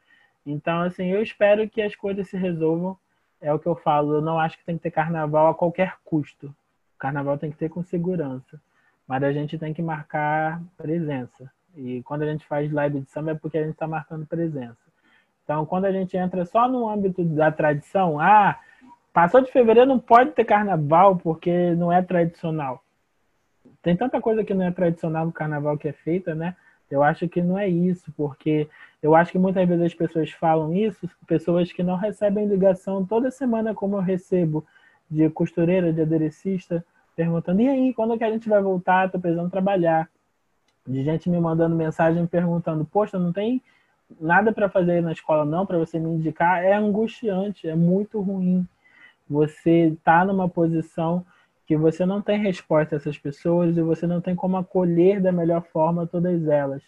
Então, assim, eu espero que as coisas se resolvam. É o que eu falo, eu não acho que tem que ter carnaval a qualquer custo. O carnaval tem que ter com segurança mas a gente tem que marcar presença. E quando a gente faz live de samba é porque a gente está marcando presença. Então, quando a gente entra só no âmbito da tradição, ah, passou de fevereiro não pode ter carnaval porque não é tradicional. Tem tanta coisa que não é tradicional no carnaval que é feita, né? Eu acho que não é isso, porque eu acho que muitas vezes as pessoas falam isso, pessoas que não recebem ligação toda semana como eu recebo de costureira, de aderecista, perguntando, e aí, quando é que a gente vai voltar? Tô precisando trabalhar. De gente me mandando mensagem perguntando, poxa, não tem nada para fazer na escola não, para você me indicar. É angustiante, é muito ruim. Você tá numa posição que você não tem resposta a essas pessoas e você não tem como acolher da melhor forma todas elas.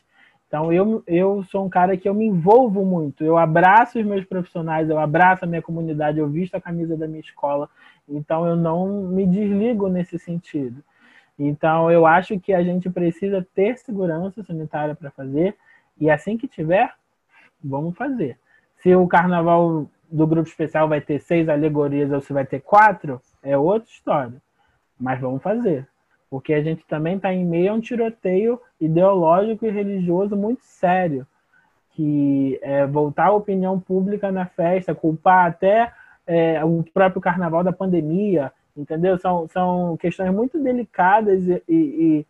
Então, eu, eu sou um cara que eu me envolvo muito. Eu abraço os meus profissionais, eu abraço a minha comunidade, eu visto a camisa da minha escola. Então, eu não me desligo nesse sentido. Então, eu acho que a gente precisa ter segurança sanitária para fazer. E assim que tiver, vamos fazer. Se o carnaval do grupo especial vai ter seis alegorias ou se vai ter quatro, é outra história. Mas vamos fazer porque a gente também está em meio a um tiroteio ideológico e religioso muito sério, que é voltar a opinião pública na festa, culpar até é, o próprio carnaval da pandemia, entendeu? São, são questões muito delicadas e, e,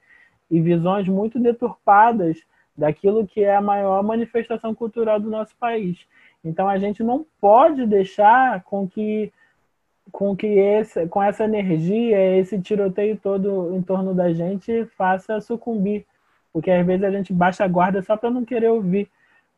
e visões muito deturpadas daquilo que é a maior manifestação cultural do nosso país. Então a gente não pode deixar com que com que esse, com essa energia, esse tiroteio todo em torno da gente faça sucumbir. Porque às vezes a gente baixa a guarda só para não querer ouvir.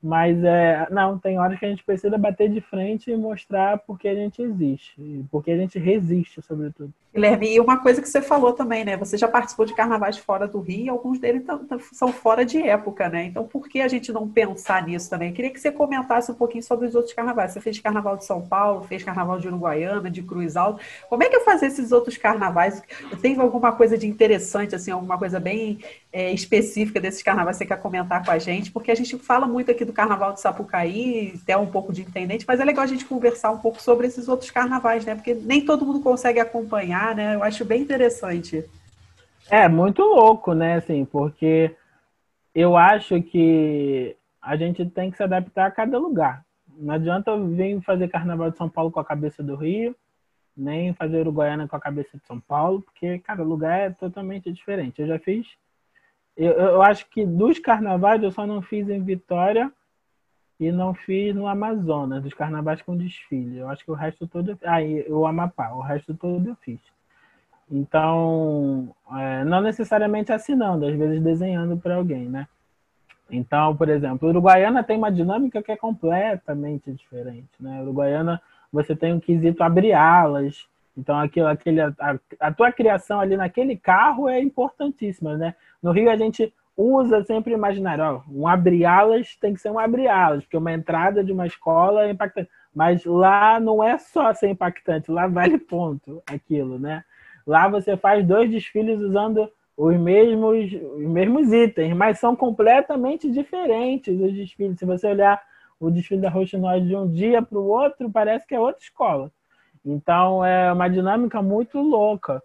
Mas é, não, tem horas que a gente precisa bater de frente e mostrar porque a gente existe, porque a gente resiste, sobretudo. Guilherme, e uma coisa que você falou também, né? Você já participou de carnavais fora do Rio, alguns deles são fora de época, né? Então, por que a gente não pensar nisso também? Eu queria que você comentasse um pouquinho sobre os outros carnavais. Você fez carnaval de São Paulo, fez carnaval de Uruguaiana, de Cruz Alto. Como é que é fazer esses outros carnavais? Tem alguma coisa de interessante, assim, alguma coisa bem é, específica desses carnavais que você quer comentar com a gente? Porque a gente fala muito aqui do do Carnaval de Sapucaí, até um pouco de intendente, mas é legal a gente conversar um pouco sobre esses outros carnavais, né? Porque nem todo mundo consegue acompanhar, né? Eu acho bem interessante. É, muito louco, né? Assim, porque eu acho que a gente tem que se adaptar a cada lugar. Não adianta eu vir fazer Carnaval de São Paulo com a cabeça do Rio, nem fazer Uruguaiana com a cabeça de São Paulo, porque, cara, o lugar é totalmente diferente. Eu já fiz. Eu, eu acho que dos carnavais eu só não fiz em Vitória e não fiz no Amazonas, dos carnavais com desfile. Eu acho que o resto todo. Aí, ah, o Amapá, o resto todo eu fiz. Então, é, não necessariamente assinando, às vezes desenhando para alguém, né? Então, por exemplo, Uruguaiana tem uma dinâmica que é completamente diferente, né? Uruguaiana, você tem um quesito abrir alas, então aquilo, aquele, a, a tua criação ali naquele carro é importantíssima, né? No Rio a gente usa sempre imaginar, ó, um abre-alas tem que ser um abre-alas, porque uma entrada de uma escola é impactante. Mas lá não é só ser impactante, lá vale ponto aquilo, né? Lá você faz dois desfiles usando os mesmos, os mesmos itens, mas são completamente diferentes os desfiles. Se você olhar o desfile da Roxinóide de um dia para o outro, parece que é outra escola. Então é uma dinâmica muito louca.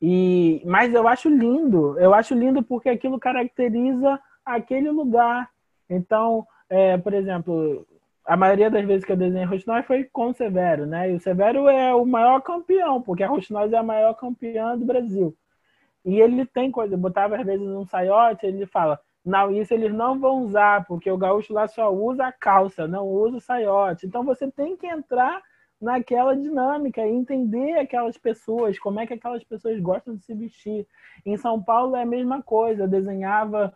E, mas eu acho lindo, eu acho lindo porque aquilo caracteriza aquele lugar. Então, é, por exemplo, a maioria das vezes que eu desenhei Roxinóis foi com o Severo, né? E o Severo é o maior campeão, porque a Roxinóis é a maior campeã do Brasil. E ele tem coisa, botava às vezes um saiote, ele fala, não, isso eles não vão usar, porque o gaúcho lá só usa a calça, não usa o saiote. Então você tem que entrar naquela dinâmica entender aquelas pessoas, como é que aquelas pessoas gostam de se vestir. Em São Paulo é a mesma coisa, eu desenhava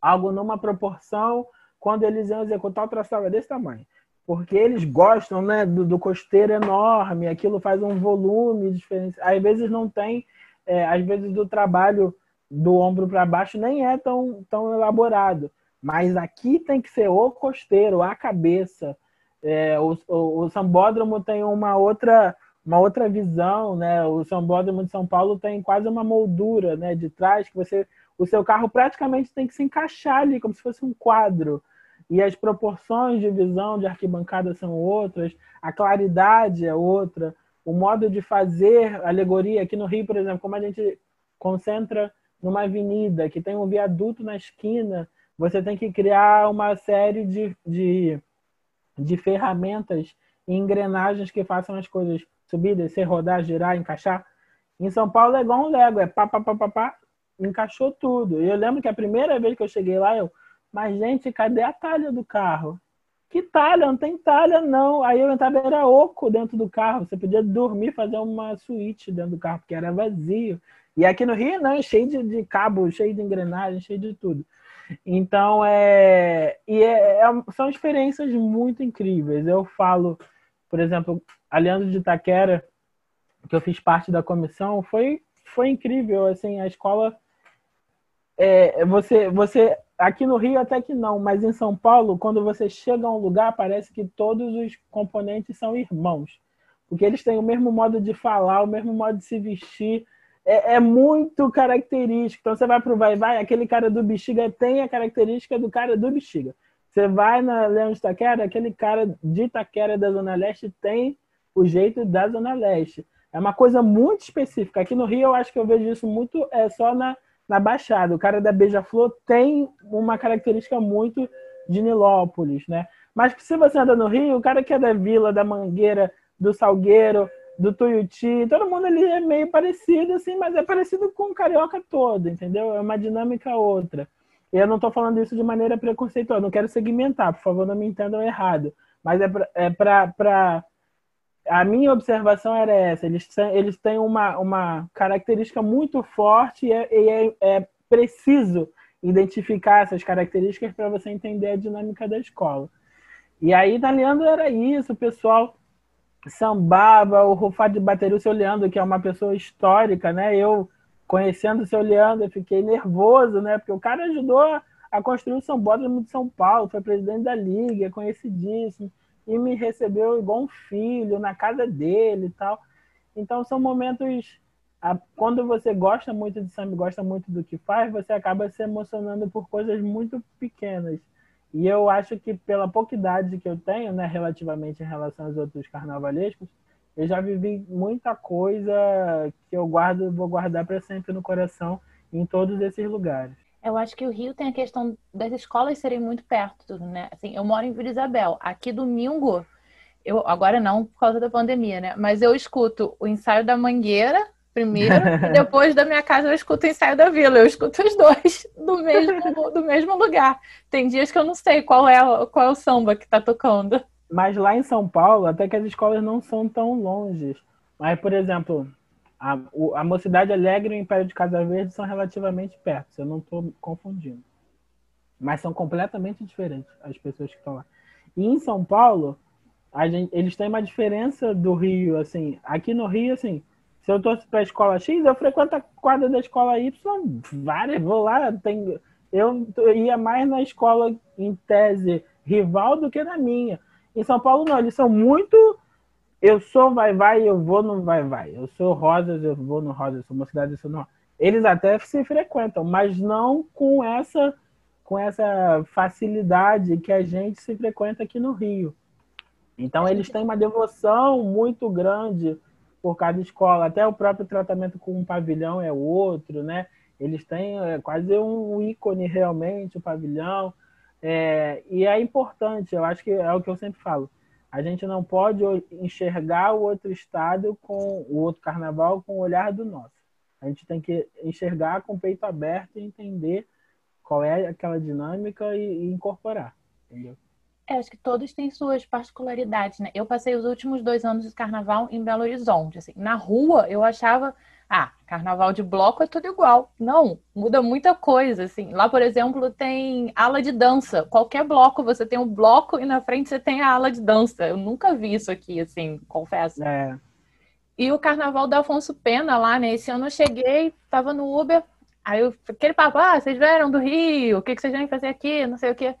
algo numa proporção, quando eles iam executar o traçava desse tamanho. Porque eles gostam né, do, do costeiro enorme, aquilo faz um volume diferente. Às vezes não tem, é, às vezes do trabalho do ombro para baixo nem é tão, tão elaborado. Mas aqui tem que ser o costeiro, a cabeça. É, o, o, o, sambódromo tem uma outra, uma outra visão, né? O sambódromo de São Paulo tem quase uma moldura, né? De trás que você, o seu carro praticamente tem que se encaixar ali, como se fosse um quadro. E as proporções de visão de arquibancada são outras, a claridade é outra, o modo de fazer alegoria aqui no Rio, por exemplo, como a gente concentra numa avenida que tem um viaduto na esquina, você tem que criar uma série de, de, de ferramentas e engrenagens que façam as coisas subir, descer, rodar, girar, encaixar. Em São Paulo é igual um Lego, é pá, pá, pá, pá, pá, encaixou tudo. E eu lembro que a primeira vez que eu cheguei lá, eu, mas gente, cadê a talha do carro? Que talha? Não tem talha, não. Aí eu entrava, era oco dentro do carro. Você podia dormir, fazer uma suíte dentro do carro, porque era vazio. E aqui no Rio, não, é cheio de, de cabo, cheio de engrenagem, cheio de tudo. Então, é, e é, é, são experiências muito incríveis. Eu falo, por exemplo, a Leandro de Itaquera, que eu fiz parte da comissão, foi, foi incrível. Assim, a escola. É, você, você aqui no Rio até que não, mas em São Paulo, quando você chega a um lugar, parece que todos os componentes são irmãos. Porque eles têm o mesmo modo de falar, o mesmo modo de se vestir, é, é, muito característico. Então você vai pro vai vai, aquele cara do bexiga tem a característica do cara do bexiga. Você vai na Leão de Itaquera, aquele cara de Itaquera da Zona Leste tem o jeito da Zona Leste. É uma coisa muito específica. Aqui no Rio eu acho que eu vejo isso muito é só na, na Baixada. O cara da Beija-Flor tem uma característica muito de Nilópolis, né? Mas se você anda no Rio, o cara que é da Vila, da Mangueira, do Salgueiro, do Tuiuti, todo mundo ali é meio parecido, assim, mas é parecido com o carioca todo, entendeu? É uma dinâmica outra. E eu não estou falando isso de maneira preconceituosa, não quero segmentar, por favor, não me entendam errado. Mas é para. É a minha observação era essa: eles, eles têm uma, uma característica muito forte e, é, é, é preciso identificar essas características para você entender a dinâmica da escola. E aí, na Leandro, era isso, o pessoal sambava, o Rufado de bateria, o seu Leandro, que é uma pessoa histórica, né? Eu, conhecendo o seu Leandro, eu fiquei nervoso, né? Porque o cara ajudou a construir o Sambódromo de São Paulo, foi presidente da Liga, é conhecidíssimo, e me recebeu igual um filho na casa dele e tal. Então, são momentos. Quando você gosta muito de samba, gosta muito do que faz, você acaba se emocionando por coisas muito pequenas. E eu acho que pela pouca idade que eu tenho, né, relativamente em relação aos outros carnavalescos, eu já vivi muita coisa que eu guardo, vou guardar para sempre no coração em todos esses lugares. Eu acho que o Rio tem a questão das escolas serem muito perto, né? Assim, eu moro em Vila Isabel. Aqui domingo, eu agora não por causa da pandemia, né? Mas eu escuto o ensaio da Mangueira primeiro, e depois da minha casa eu escuto o ensaio da vila. Eu escuto os dois do mesmo, do mesmo lugar. Tem dias que eu não sei qual é, qual é o samba que está tocando. Mas lá em São Paulo, até que as escolas não são tão longe. Mas, por exemplo, a, a Mocidade Alegre e o Império de Casa Verde são relativamente perto, eu não estou confundindo. Mas são completamente diferentes as pessoas que estão lá. E em São Paulo, gente, eles têm uma diferença do Rio, assim. Aqui no Rio, assim, se eu torço para a escola X, eu frequento a quadra da escola Y várias, vou lá, tem, eu ia mais na escola em tese rival do que na minha. Em São Paulo não, eles são muito eu sou vai vai, eu vou no vai vai. Eu sou Rosas, eu vou no Rosas, eu sou uma cidade, eu sou no Eles até se frequentam, mas não com essa com essa facilidade que a gente se frequenta aqui no Rio. Então eles têm uma devoção muito grande por cada escola. Até o próprio tratamento com um pavilhão é outro, né? Eles têm é, quase um ícone realmente, o pavilhão. É, e é importante, eu acho que é o que eu sempre falo. A gente não pode enxergar o outro estado com o outro carnaval com o olhar do nosso. A gente tem que enxergar com o peito aberto e entender qual é aquela dinâmica e, e incorporar, entendeu? É, acho que todos têm suas particularidades, né? Eu passei os últimos dois anos de carnaval em Belo Horizonte. Assim, na rua, eu achava, ah, carnaval de bloco é tudo igual. Não, muda muita coisa, assim. Lá, por exemplo, tem ala de dança. Qualquer bloco, você tem um bloco e na frente você tem a ala de dança. Eu nunca vi isso aqui, assim, confesso. É. E o carnaval da Afonso Pena lá, né? Esse ano eu cheguei, tava no Uber, aí eu, aquele papo, ah, vocês vieram do Rio, o que, que vocês vêm fazer aqui? Não sei o quê.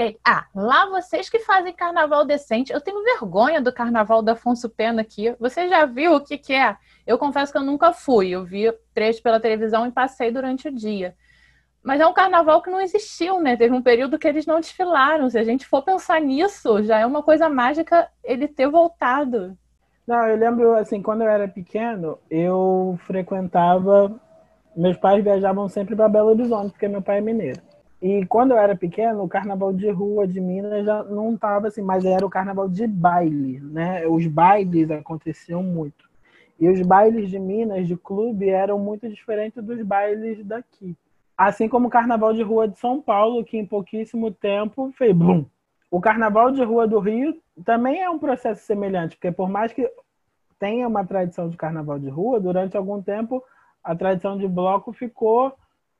E aí, ah, lá vocês que fazem carnaval decente. Eu tenho vergonha do carnaval da Afonso Pena aqui. Você já viu o que, que é? Eu confesso que eu nunca fui. Eu vi trecho pela televisão e passei durante o dia. Mas é um carnaval que não existiu, né? Teve um período que eles não desfilaram. Se a gente for pensar nisso, já é uma coisa mágica ele ter voltado. Não, eu lembro, assim, quando eu era pequeno, eu frequentava. Meus pais viajavam sempre para Belo Horizonte, porque meu pai é mineiro. E quando eu era pequeno, o carnaval de rua de Minas já não estava assim, mas era o carnaval de baile, né? Os bailes aconteciam muito. E os bailes de Minas, de clube, eram muito diferentes dos bailes daqui. Assim como o carnaval de rua de São Paulo, que em pouquíssimo tempo fez bum. O carnaval de rua do Rio também é um processo semelhante, porque por mais que tenha uma tradição de carnaval de rua, durante algum tempo a tradição de bloco ficou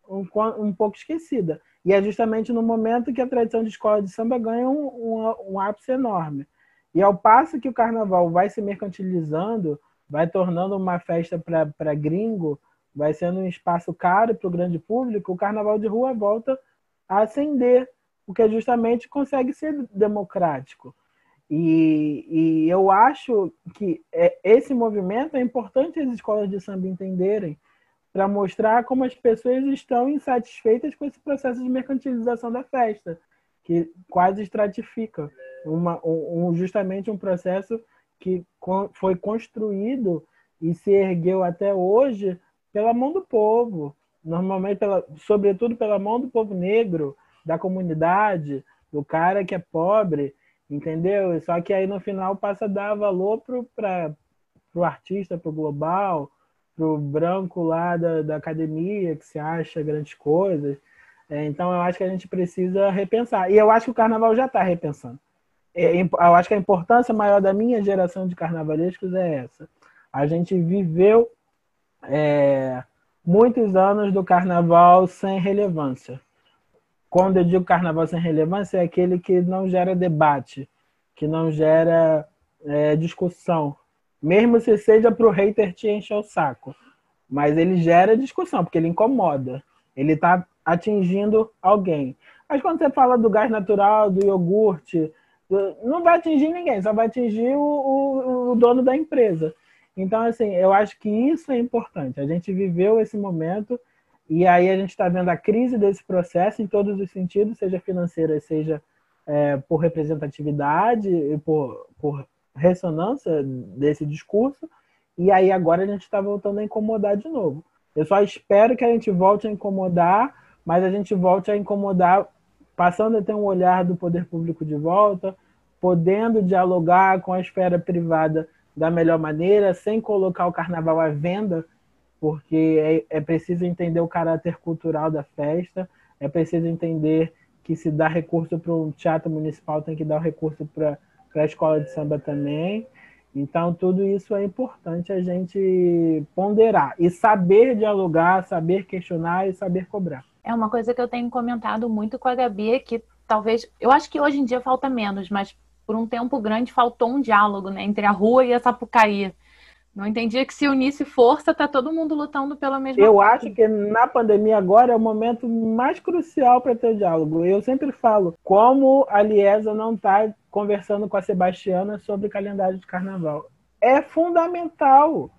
um, um pouco esquecida. E é justamente no momento que a tradição de escola de samba ganha um, um, um ápice enorme. E ao passo que o carnaval vai se mercantilizando, vai tornando uma festa para gringo, vai sendo um espaço caro para o grande público, o carnaval de rua volta a ascender, porque justamente consegue ser democrático. E, e eu acho que é, esse movimento é importante as escolas de samba entenderem, para mostrar como as pessoas estão insatisfeitas com esse processo de mercantilização da festa, que quase estratifica uma, um, justamente um processo que foi construído e se ergueu até hoje pela mão do povo, normalmente pela, sobretudo pela mão do povo negro, da comunidade, do cara que é pobre, entendeu? Só que aí no final passa a dar valor para o artista, para o global, pro branco lá da, da academia que se acha grandes coisas. É, então eu acho que a gente precisa repensar. E eu acho que o carnaval já está repensando. É, eu acho que a importância maior da minha geração de carnavalescos é essa. A gente viveu é, muitos anos do carnaval sem relevância. Quando eu digo carnaval sem relevância, é aquele que não gera debate, que não gera é, discussão, mesmo se seja para o hater te encher o saco. Mas ele gera discussão, porque ele incomoda. Ele está atingindo alguém. Mas quando você fala do gás natural, do iogurte, não vai atingir ninguém, só vai atingir o, o, o dono da empresa. Então, assim, eu acho que isso é importante. A gente viveu esse momento e aí a gente está vendo a crise desse processo em todos os sentidos, seja financeira, seja é, por representatividade, por, por ressonância desse discurso, e aí agora a gente está voltando a incomodar de novo. Eu só espero que a gente volte a incomodar, mas a gente volte a incomodar passando a ter um olhar do poder público de volta, podendo dialogar com a esfera privada da melhor maneira, sem colocar o carnaval à venda, porque é, é preciso entender o caráter cultural da festa, é preciso entender que se dá recurso para o teatro municipal, tem que dar recurso para para a escola de samba também. Então, tudo isso é importante a gente ponderar e saber dialogar, saber questionar e saber cobrar. É uma coisa que eu tenho comentado muito com a Gabi, que talvez. Eu acho que hoje em dia falta menos, mas por um tempo grande faltou um diálogo né, entre a rua e a Sapucaí. Não entendia que se unisse força, tá todo mundo lutando pela mesma Eu coisa. acho que na pandemia agora é o momento mais crucial para ter diálogo. Eu sempre falo como a Liesa não está conversando com a Sebastiana sobre calendário de carnaval. É fundamental.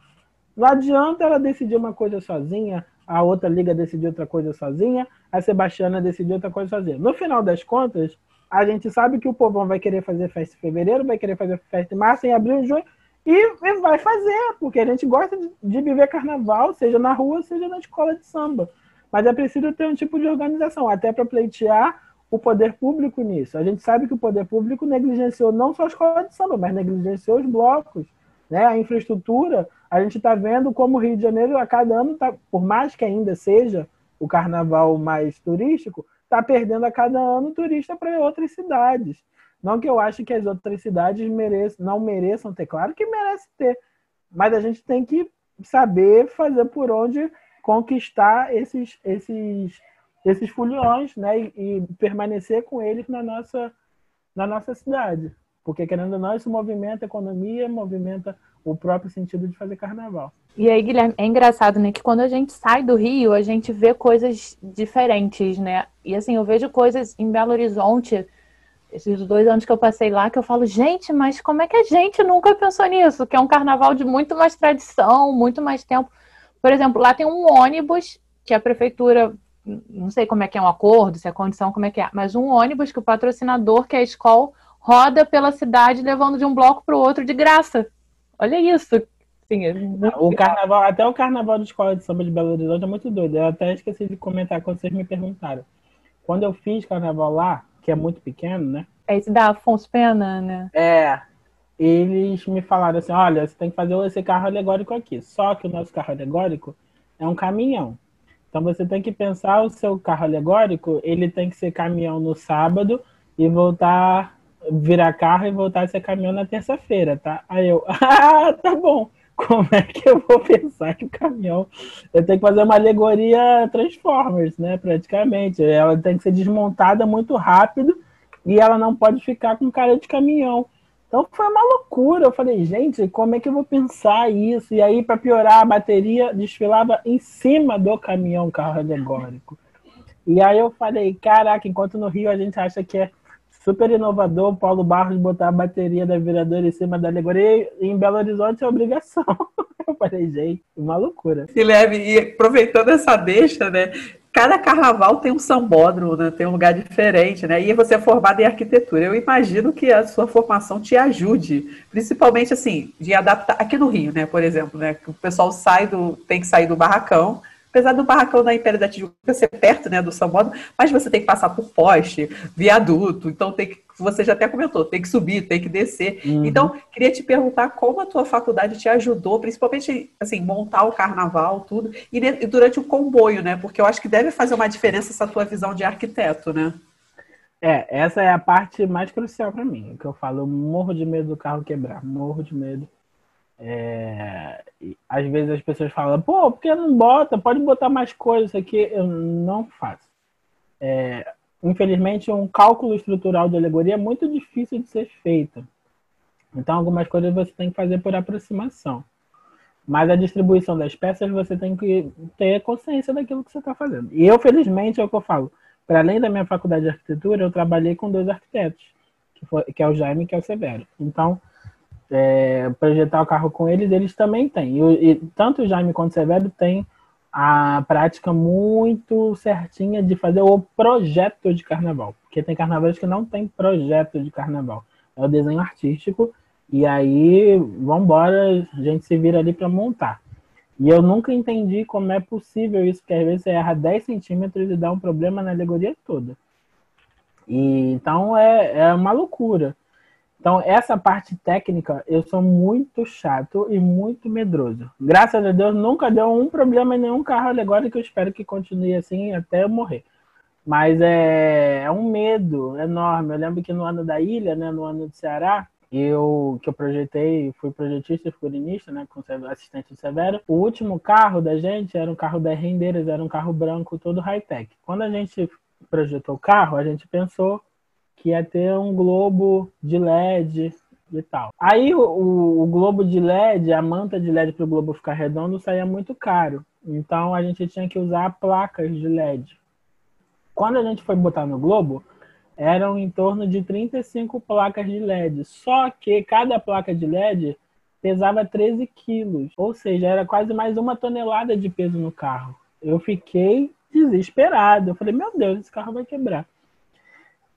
Não adianta ela decidir uma coisa sozinha, a outra liga decidir outra coisa sozinha, a Sebastiana decidir outra coisa sozinha. No final das contas, a gente sabe que o povão vai querer fazer festa em fevereiro, vai querer fazer festa em março, em abril, em junho, e, vai fazer, porque a gente gosta de, de, viver carnaval, seja na rua, seja na escola de samba. mas é preciso ter um tipo de organização, até para pleitear o poder público nisso. A gente sabe que o poder público negligenciou não só a escola de samba, mas negligenciou os blocos, né? A infraestrutura, a gente está vendo como o Rio de Janeiro a cada ano, tá, por mais que ainda seja o carnaval mais turístico, está perdendo a cada ano turista para outras cidades. Não que eu ache que as outras cidades mereçam, não mereçam ter, claro que merece ter, mas a gente tem que saber fazer por onde conquistar esses, esses, esses foliões né? E, e, permanecer com eles na nossa, na nossa cidade. Porque, querendo ou não, isso movimenta a economia, movimenta o próprio sentido de fazer carnaval. E aí, Guilherme, é engraçado, né? Que quando a gente sai do Rio, a gente vê coisas diferentes, né? E assim, eu vejo coisas em Belo Horizonte esses dois anos que eu passei lá, que eu falo, gente, mas como é que a gente nunca pensou nisso? Que é um carnaval de muito mais tradição, muito mais tempo. Por exemplo, lá tem um ônibus que a prefeitura, não sei como é que é um acordo, se é condição, como é que é, mas um ônibus que o patrocinador, que é a escola, roda pela cidade levando de um bloco para o outro de graça. Olha isso. Sim, é o carnaval, até o carnaval de escola de samba de Belo Horizonte é muito doido. Eu até esqueci de comentar quando vocês me perguntaram. Quando eu fiz carnaval lá, que é muito pequeno, né? É esse da Afonso Pena, né? É. Eles me falaram assim: olha, você tem que fazer esse carro alegórico aqui. Só que o nosso carro alegórico é um caminhão. Então você tem que pensar o seu carro alegórico, ele tem que ser caminhão no sábado e voltar, virar carro e voltar a ser caminhão na terça-feira, tá? Aí eu, ah, tá bom como é que eu vou pensar que o caminhão. Eu tenho que fazer uma alegoria Transformers, né? Praticamente. Ela tem que ser desmontada muito rápido e ela não pode ficar com cara de caminhão. Então foi uma loucura. Eu falei, gente, como é que eu vou pensar isso? E aí, para piorar, a bateria desfilava em cima do caminhão carro alegórico. E aí eu falei, caraca, enquanto no Rio a gente acha que é super inovador o Paulo Barros botar a bateria da viradora em cima da alegoria e em Belo Horizonte é obrigação. Eu falei, gente, uma loucura. Guilherme, e aproveitando essa deixa, né? Cada carnaval tem um sambódromo, né? tem um lugar diferente, né? E você é formado em arquitetura. Eu imagino que a sua formação te ajude, principalmente assim, de adaptar aqui no Rio, né? Por exemplo, né? Que o pessoal sai do, tem que sair do barracão apesar do barracão da Império da Tijuca ser perto né, do Sambódromo, mas você tem que passar por poste, viaduto, então tem que, você já até comentou, tem que subir, tem que descer. Uhum. Então, queria te perguntar como a tua faculdade te ajudou, principalmente, assim, montar o carnaval, tudo, e, e durante o comboio, né, porque eu acho que deve fazer uma diferença essa tua visão de arquiteto, né? É, essa é a parte mais crucial para mim, que eu falo, eu morro de medo do carro quebrar, morro de medo é, às vezes as pessoas falam, pô, por que não bota? Pode botar mais coisas aqui. Eu não faço. É, infelizmente, um cálculo estrutural de alegoria é muito difícil de ser feito. Então, algumas coisas você tem que fazer por aproximação. Mas a distribuição das peças você tem que ter consciência daquilo que você está fazendo. E eu, felizmente, é o que eu falo. Para além da minha faculdade de arquitetura, eu trabalhei com dois arquitetos, que, foi, que é o Jaime e que é o Severo. Então, é, projetar o carro com eles, eles também têm. E, e, tanto o Jaime quanto o Severo têm a prática muito certinha de fazer o projeto de carnaval. Porque tem carnavais que não tem projeto de carnaval. É o desenho artístico. E aí, vamos embora, a gente se vira ali para montar. E eu nunca entendi como é possível isso, porque às vezes você erra 10 centímetros e dá um problema na alegoria toda. E, então é, é uma loucura. Então, essa parte técnica, eu sou muito chato e muito medroso. Graças a Deus, nunca deu um problema em nenhum carro alegórico, eu espero que continue assim até eu morrer. Mas é, é um medo enorme. Eu lembro que no ano da ilha, né, no ano do Ceará, eu que eu projetei, fui projetista e figurinista, né, com assistente do Severo. O último carro da gente era um carro da Rendeiras, era um carro branco todo high-tech. Quando a gente projetou o carro, a gente pensou que ia ter um globo de LED e tal. Aí o, o globo de LED, a manta de LED para o globo ficar redondo saía muito caro. Então a gente tinha que usar placas de LED. Quando a gente foi botar no globo, eram em torno de 35 placas de LED. Só que cada placa de LED pesava 13 quilos, ou seja, era quase mais uma tonelada de peso no carro. Eu fiquei desesperado. Eu falei, meu Deus, esse carro vai quebrar.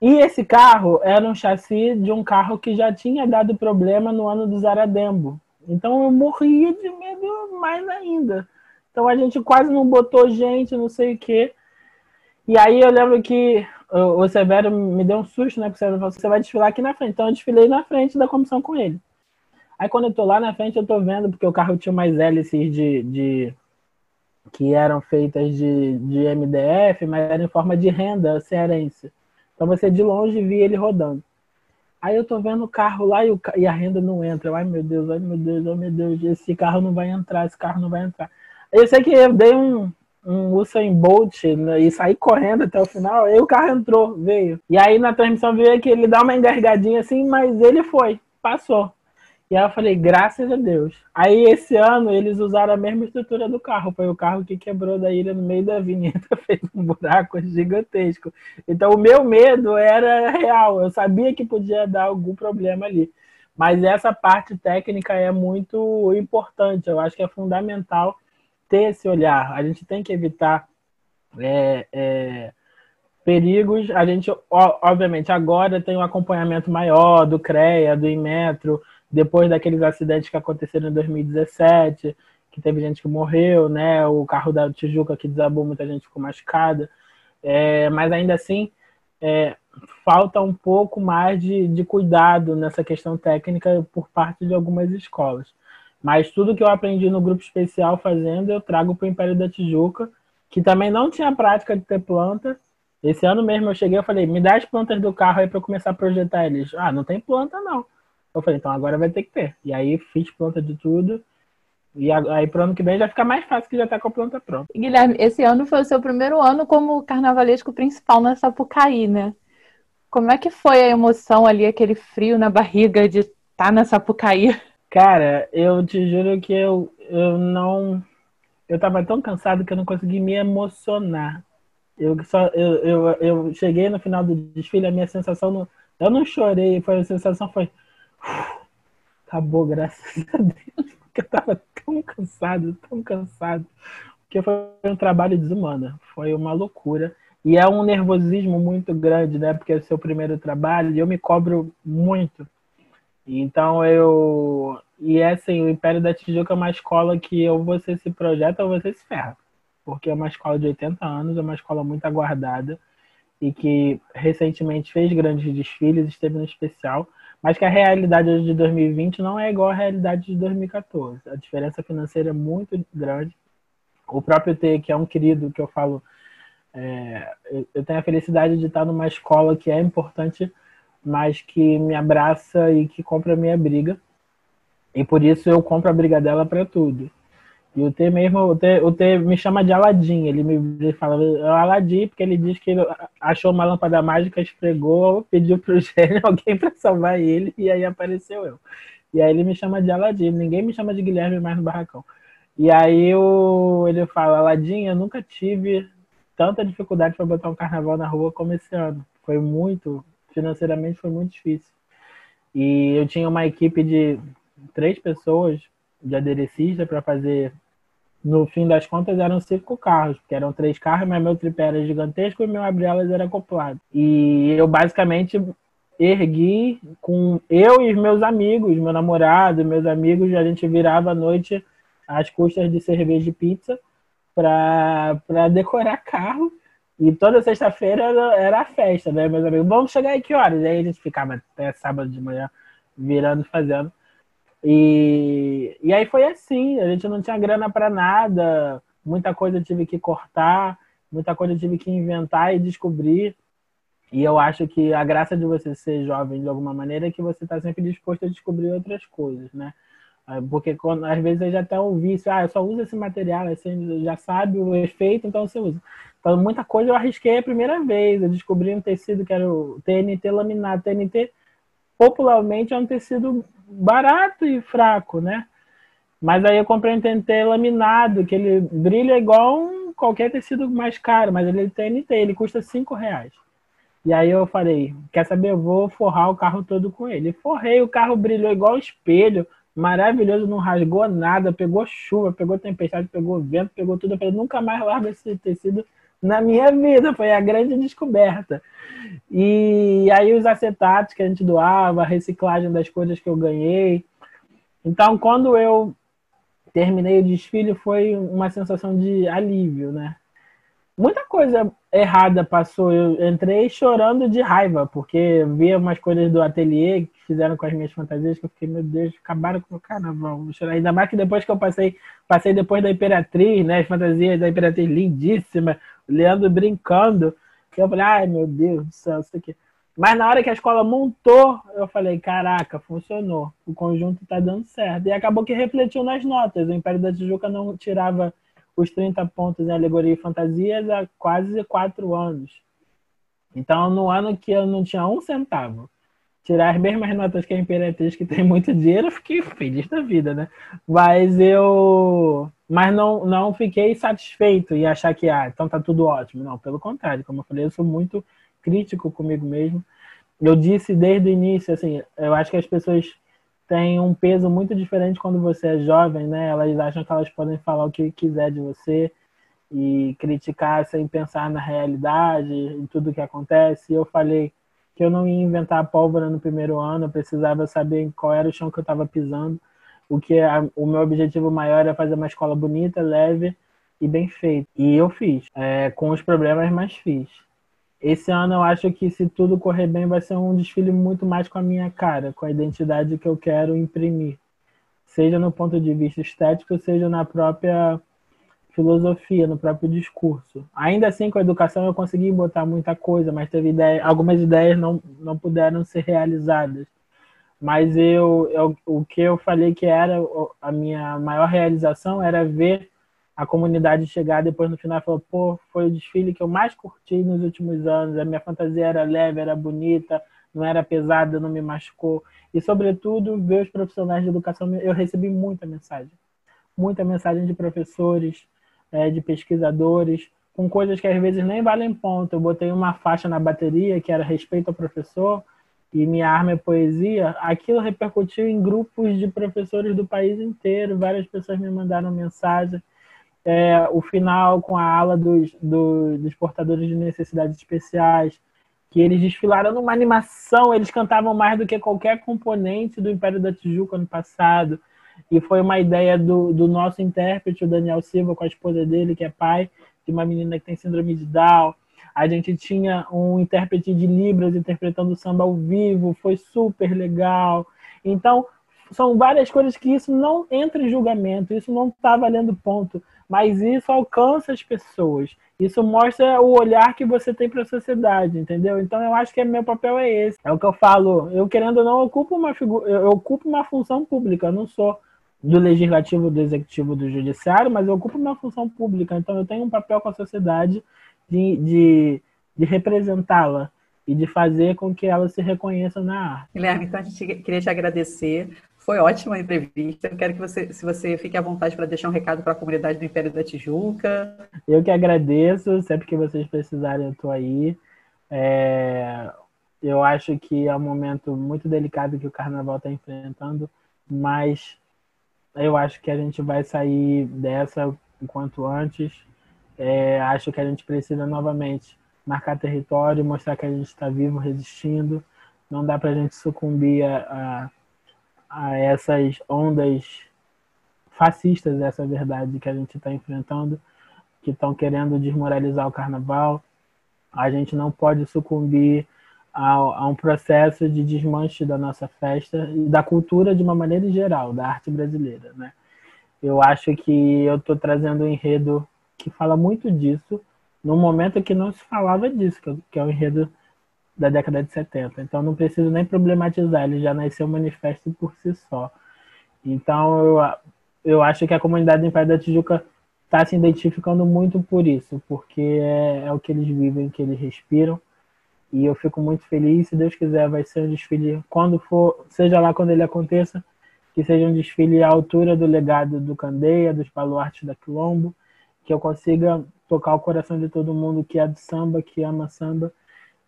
E esse carro era um chassi de um carro que já tinha dado problema no ano do Zaradembo. Então eu morria de medo mais ainda. Então a gente quase não botou gente, não sei o quê. E aí eu lembro que o Severo me deu um susto, né? Porque o Severo falou: você vai desfilar aqui na frente. Então eu desfilei na frente da comissão com ele. Aí quando eu tô lá na frente, eu tô vendo, porque o carro tinha mais hélices de, de que eram feitas de, de MDF, mas era em forma de renda cearense. Então você de longe via ele rodando. Aí eu tô vendo o carro lá e, o, e a renda não entra. Ai meu Deus, ai meu Deus, ai meu Deus, esse carro não vai entrar, esse carro não vai entrar. Eu sei que eu dei um, um Usain Bolt né, e saí correndo até o final, aí o carro entrou, veio. E aí na transmissão veio que ele dá uma engargadinha assim, mas ele foi, passou. E aí eu falei, graças a Deus. Aí esse ano eles usaram a mesma estrutura do carro. Foi o carro que quebrou da ilha no meio da avenida, fez um buraco gigantesco. Então o meu medo era real. Eu sabia que podia dar algum problema ali. Mas essa parte técnica é muito importante. Eu acho que é fundamental ter esse olhar. A gente tem que evitar é, é, perigos. A gente, obviamente, agora tem um acompanhamento maior do CREA, do Inmetro depois daqueles acidentes que aconteceram em 2017, que teve gente que morreu, né? O carro da Tijuca que desabou, muita gente ficou machucada. É, mas ainda assim, é, falta um pouco mais de, de cuidado nessa questão técnica por parte de algumas escolas. Mas tudo que eu aprendi no grupo especial fazendo, eu trago para o Império da Tijuca, que também não tinha prática de ter planta. Esse ano mesmo eu cheguei e falei, me dá as plantas do carro aí para eu começar a projetar eles. Ah, não tem planta não. Eu falei, então agora vai ter que ter. E aí fiz planta de tudo. E aí pro ano que vem já fica mais fácil que já tá com a planta pronta. Guilherme, esse ano foi o seu primeiro ano como carnavalesco principal na Sapucaí, né? Como é que foi a emoção ali, aquele frio na barriga de estar tá na Sapucaí? Cara, eu te juro que eu, eu não. Eu tava tão cansado que eu não consegui me emocionar. Eu só eu, eu, eu cheguei no final do desfile, a minha sensação. Não, eu não chorei, foi a sensação foi acabou, graças a Deus, porque eu tava tão cansado, tão cansado, porque foi um trabalho desumano, foi uma loucura. E é um nervosismo muito grande, né? Porque é o seu primeiro trabalho e eu me cobro muito. Então eu. E é assim, o Império da Tijuca é uma escola que ou você se projeta ou você se ferra. Porque é uma escola de 80 anos, é uma escola muito aguardada e que recentemente fez grandes desfiles, esteve no especial mas que a realidade de 2020 não é igual à realidade de 2014. A diferença financeira é muito grande. O próprio T, que é um querido que eu falo, é, eu tenho a felicidade de estar numa escola que é importante, mas que me abraça e que compra a minha briga. E por isso eu compro a briga dela para tudo. E o T mesmo, o T, o T me chama de Aladim. Ele me fala é Aladim, porque ele diz que ele achou uma lâmpada mágica, esfregou, pediu pro gênio alguém para salvar ele, e aí apareceu eu. E aí ele me chama de Aladim. Ninguém me chama de Guilherme mais no barracão. E aí eu, ele fala, Aladim, eu nunca tive tanta dificuldade para botar um carnaval na rua como esse ano. Foi muito, financeiramente foi muito difícil. E eu tinha uma equipe de três pessoas de aderecista para fazer no fim das contas eram cinco carros, porque eram três carros, mas meu tripé era gigantesco e meu abre-alas era acoplado. E eu basicamente ergui com eu e meus amigos, meu namorado, meus amigos, a gente virava à noite às custas de cerveja e pizza para decorar carro. E toda sexta-feira era, era a festa, né, meus amigos? Vamos chegar aí que horas? E aí a gente ficava até sábado de manhã virando, fazendo. E, e aí foi assim, a gente não tinha grana para nada, muita coisa tive que cortar, muita coisa tive que inventar e descobrir. E eu acho que a graça de você ser jovem de alguma maneira é que você está sempre disposto a descobrir outras coisas, né? Ah, porque quando, às vezes já tem um vício, ah, eu só uso esse material, você já sabe o efeito, então você usa. Então muita coisa eu arrisquei a primeira vez, eu descobri um tecido que era o TNT laminado. TNT popularmente é um tecido barato e fraco, né? Mas aí eu comprei um TNT laminado, que ele brilha igual um, qualquer tecido mais caro, mas ele tem TNT, ele custa 5 reais. E aí eu falei, quer saber, eu vou forrar o carro todo com ele. Forrei, o carro brilhou igual espelho, maravilhoso, não rasgou nada, pegou chuva, pegou tempestade, pegou vento, pegou tudo. Eu falei, nunca mais largo esse tecido na minha vida, foi a grande descoberta. E aí os acetatos que a gente doava, a reciclagem das coisas que eu ganhei. Então, quando eu terminei o desfile foi uma sensação de alívio, né? Muita coisa errada passou. Eu entrei chorando de raiva, porque via umas coisas do ateliê que fizeram com as minhas fantasias, que eu fiquei, meu Deus, acabaram com o carnaval. Ainda mais que depois que eu passei, passei depois da Imperatriz, né? As fantasias da Imperatriz lindíssima, o Leandro brincando. Eu falei, ai meu Deus do céu, isso aqui. Mas na hora que a escola montou, eu falei, caraca, funcionou. O conjunto tá dando certo. E acabou que refletiu nas notas. O Império da Tijuca não tirava os 30 pontos em alegoria e fantasias há quase quatro anos. Então, no ano que eu não tinha um centavo, tirar as mesmas notas que a Imperatriz, que tem muito dinheiro, eu fiquei feliz da vida, né? Mas eu. Mas não, não fiquei satisfeito e achar que, ah, então tá tudo ótimo. Não, pelo contrário, como eu falei, eu sou muito crítico comigo mesmo. Eu disse desde o início, assim, eu acho que as pessoas têm um peso muito diferente quando você é jovem, né? Elas acham que elas podem falar o que quiser de você e criticar sem pensar na realidade, em tudo que acontece. E eu falei que eu não ia inventar pólvora no primeiro ano, eu precisava saber qual era o chão que eu estava pisando. O que é, o meu objetivo maior era fazer uma escola bonita, leve e bem feita. E eu fiz, é, com os problemas, mas fiz. Esse ano eu acho que se tudo correr bem vai ser um desfile muito mais com a minha cara, com a identidade que eu quero imprimir. Seja no ponto de vista estético, seja na própria filosofia, no próprio discurso. Ainda assim, com a educação eu consegui botar muita coisa, mas teve ideia, algumas ideias não, não puderam ser realizadas. Mas eu, eu, o que eu falei que era a minha maior realização era ver a comunidade chegar depois no final e falar, pô, foi o desfile que eu mais curti nos últimos anos, a minha fantasia era leve, era bonita, não era pesada, não me machucou. E, sobretudo, ver os profissionais de educação, eu recebi muita mensagem. Muita mensagem de professores, é, de pesquisadores, com coisas que às vezes nem valem ponto. Eu botei uma faixa na bateria que era respeito ao professor e minha arma é poesia. Aquilo repercutiu em grupos de professores do país inteiro. Várias pessoas me mandaram mensagem é, o final com a ala dos, do, dos portadores de necessidades especiais, que eles desfilaram numa animação, eles cantavam mais do que qualquer componente do Império da Tijuca no passado. E foi uma ideia do, do nosso intérprete, o Daniel Silva, com a esposa dele, que é pai de uma menina que tem síndrome de Down. A gente tinha um intérprete de Libras interpretando samba ao vivo, foi super legal. Então, são várias coisas que isso não entra em julgamento, isso não está valendo ponto mas isso alcança as pessoas. Isso mostra o olhar que você tem para a sociedade, entendeu? Então eu acho que meu papel é esse. É o que eu falo. Eu querendo ou não ocupo uma figura, eu ocupo uma função pública. Eu não sou do legislativo, do executivo, do judiciário, mas eu ocupo uma função pública. Então eu tenho um papel com a sociedade de, de, de representá-la e de fazer com que ela se reconheça na arte. Guilherme, então a gente queria te agradecer foi ótima a entrevista. Eu quero que você, se você fique à vontade para deixar um recado para a comunidade do Império da Tijuca. Eu que agradeço. Sempre que vocês precisarem, eu estou aí. É... Eu acho que é um momento muito delicado que o Carnaval está enfrentando, mas eu acho que a gente vai sair dessa o quanto antes. É... Acho que a gente precisa novamente marcar território, mostrar que a gente está vivo, resistindo. Não dá para a gente sucumbir a, a a essas ondas fascistas, essa verdade que a gente está enfrentando, que estão querendo desmoralizar o carnaval. A gente não pode sucumbir a, a, um processo de desmanche da nossa festa e da cultura de uma maneira geral, da arte brasileira. Né? Eu acho que eu estou trazendo um enredo que fala muito disso, num momento que não se falava disso, que é o enredo da década de 70. Então não preciso nem problematizar, ele já nasceu manifesto por si só. Então eu, eu acho que a comunidade do Império da Tijuca está se identificando muito por isso, porque é, é, o que eles vivem, que eles respiram. E eu fico muito feliz, se Deus quiser, vai ser um desfile quando for, seja lá quando ele aconteça, que seja um desfile à altura do legado do Candeia, dos baluartes da Quilombo, que eu consiga tocar o coração de todo mundo que é do samba, que ama samba,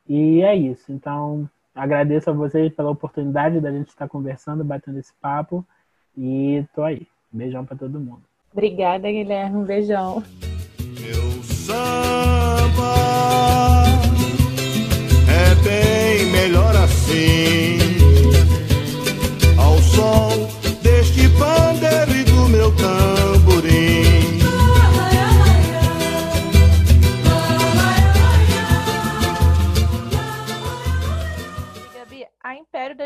e é isso. Então, agradeço a vocês pela oportunidade da gente estar conversando, batendo esse papo. E tô aí. Beijão para todo mundo. Obrigada, Guilherme. Um beijão. Meu samba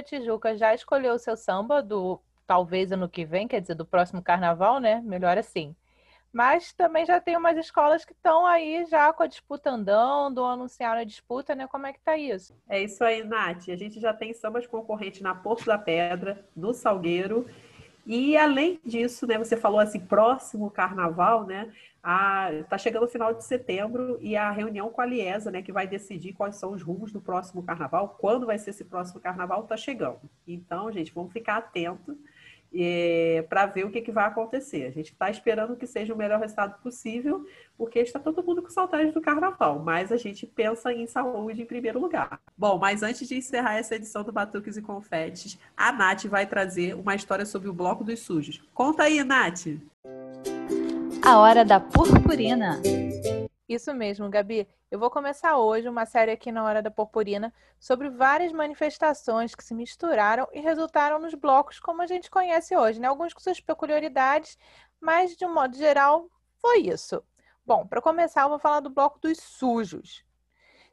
Tijuca já escolheu o seu samba do talvez ano que vem, quer dizer, do próximo carnaval, né? Melhor assim. Mas também já tem umas escolas que estão aí já com a disputa andando, anunciaram a disputa, né? Como é que tá isso? É isso aí, Nath. A gente já tem sambas concorrentes na Porto da Pedra, no Salgueiro. E além disso, né, você falou assim, próximo carnaval, né? Está chegando o final de setembro e a reunião com a Liesa, né, que vai decidir quais são os rumos do próximo carnaval, quando vai ser esse próximo carnaval, está chegando. Então, gente, vamos ficar atentos é, para ver o que, que vai acontecer. A gente está esperando que seja o melhor resultado possível, porque está todo mundo com saudade do carnaval, mas a gente pensa em saúde em primeiro lugar. Bom, mas antes de encerrar essa edição do Batuques e Confetes, a Nath vai trazer uma história sobre o Bloco dos Sujos. Conta aí, Nath! A hora da purpurina. Isso mesmo, Gabi. Eu vou começar hoje uma série aqui na Hora da Purpurina sobre várias manifestações que se misturaram e resultaram nos blocos como a gente conhece hoje, né? Alguns com suas peculiaridades, mas de um modo geral foi isso. Bom, para começar, eu vou falar do bloco dos sujos.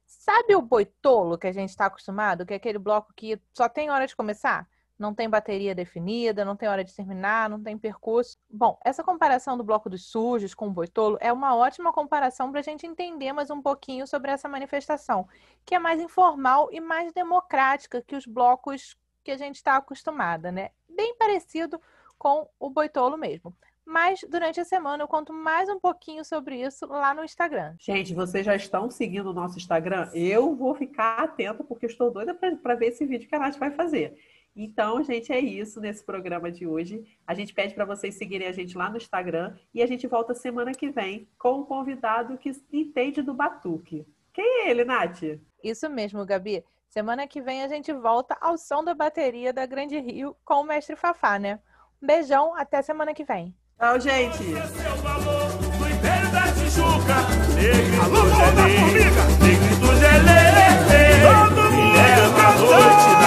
Sabe o boitolo que a gente está acostumado, que é aquele bloco que só tem hora de começar? Não tem bateria definida, não tem hora de terminar, não tem percurso. Bom, essa comparação do bloco dos sujos com o boitolo é uma ótima comparação para a gente entender mais um pouquinho sobre essa manifestação, que é mais informal e mais democrática que os blocos que a gente está acostumada, né? Bem parecido com o boitolo mesmo. Mas durante a semana eu conto mais um pouquinho sobre isso lá no Instagram. Gente, vocês já estão seguindo o nosso Instagram? Eu vou ficar atenta porque estou doida para ver esse vídeo que a Nath vai fazer. Então, gente, é isso nesse programa de hoje. A gente pede para vocês seguirem a gente lá no Instagram e a gente volta semana que vem com um convidado que entende do batuque. Quem é ele, Nath? Isso mesmo, Gabi. Semana que vem a gente volta ao som da bateria da Grande Rio com o mestre Fafá, né? Um beijão, até semana que vem. Tchau, gente.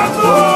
Alô,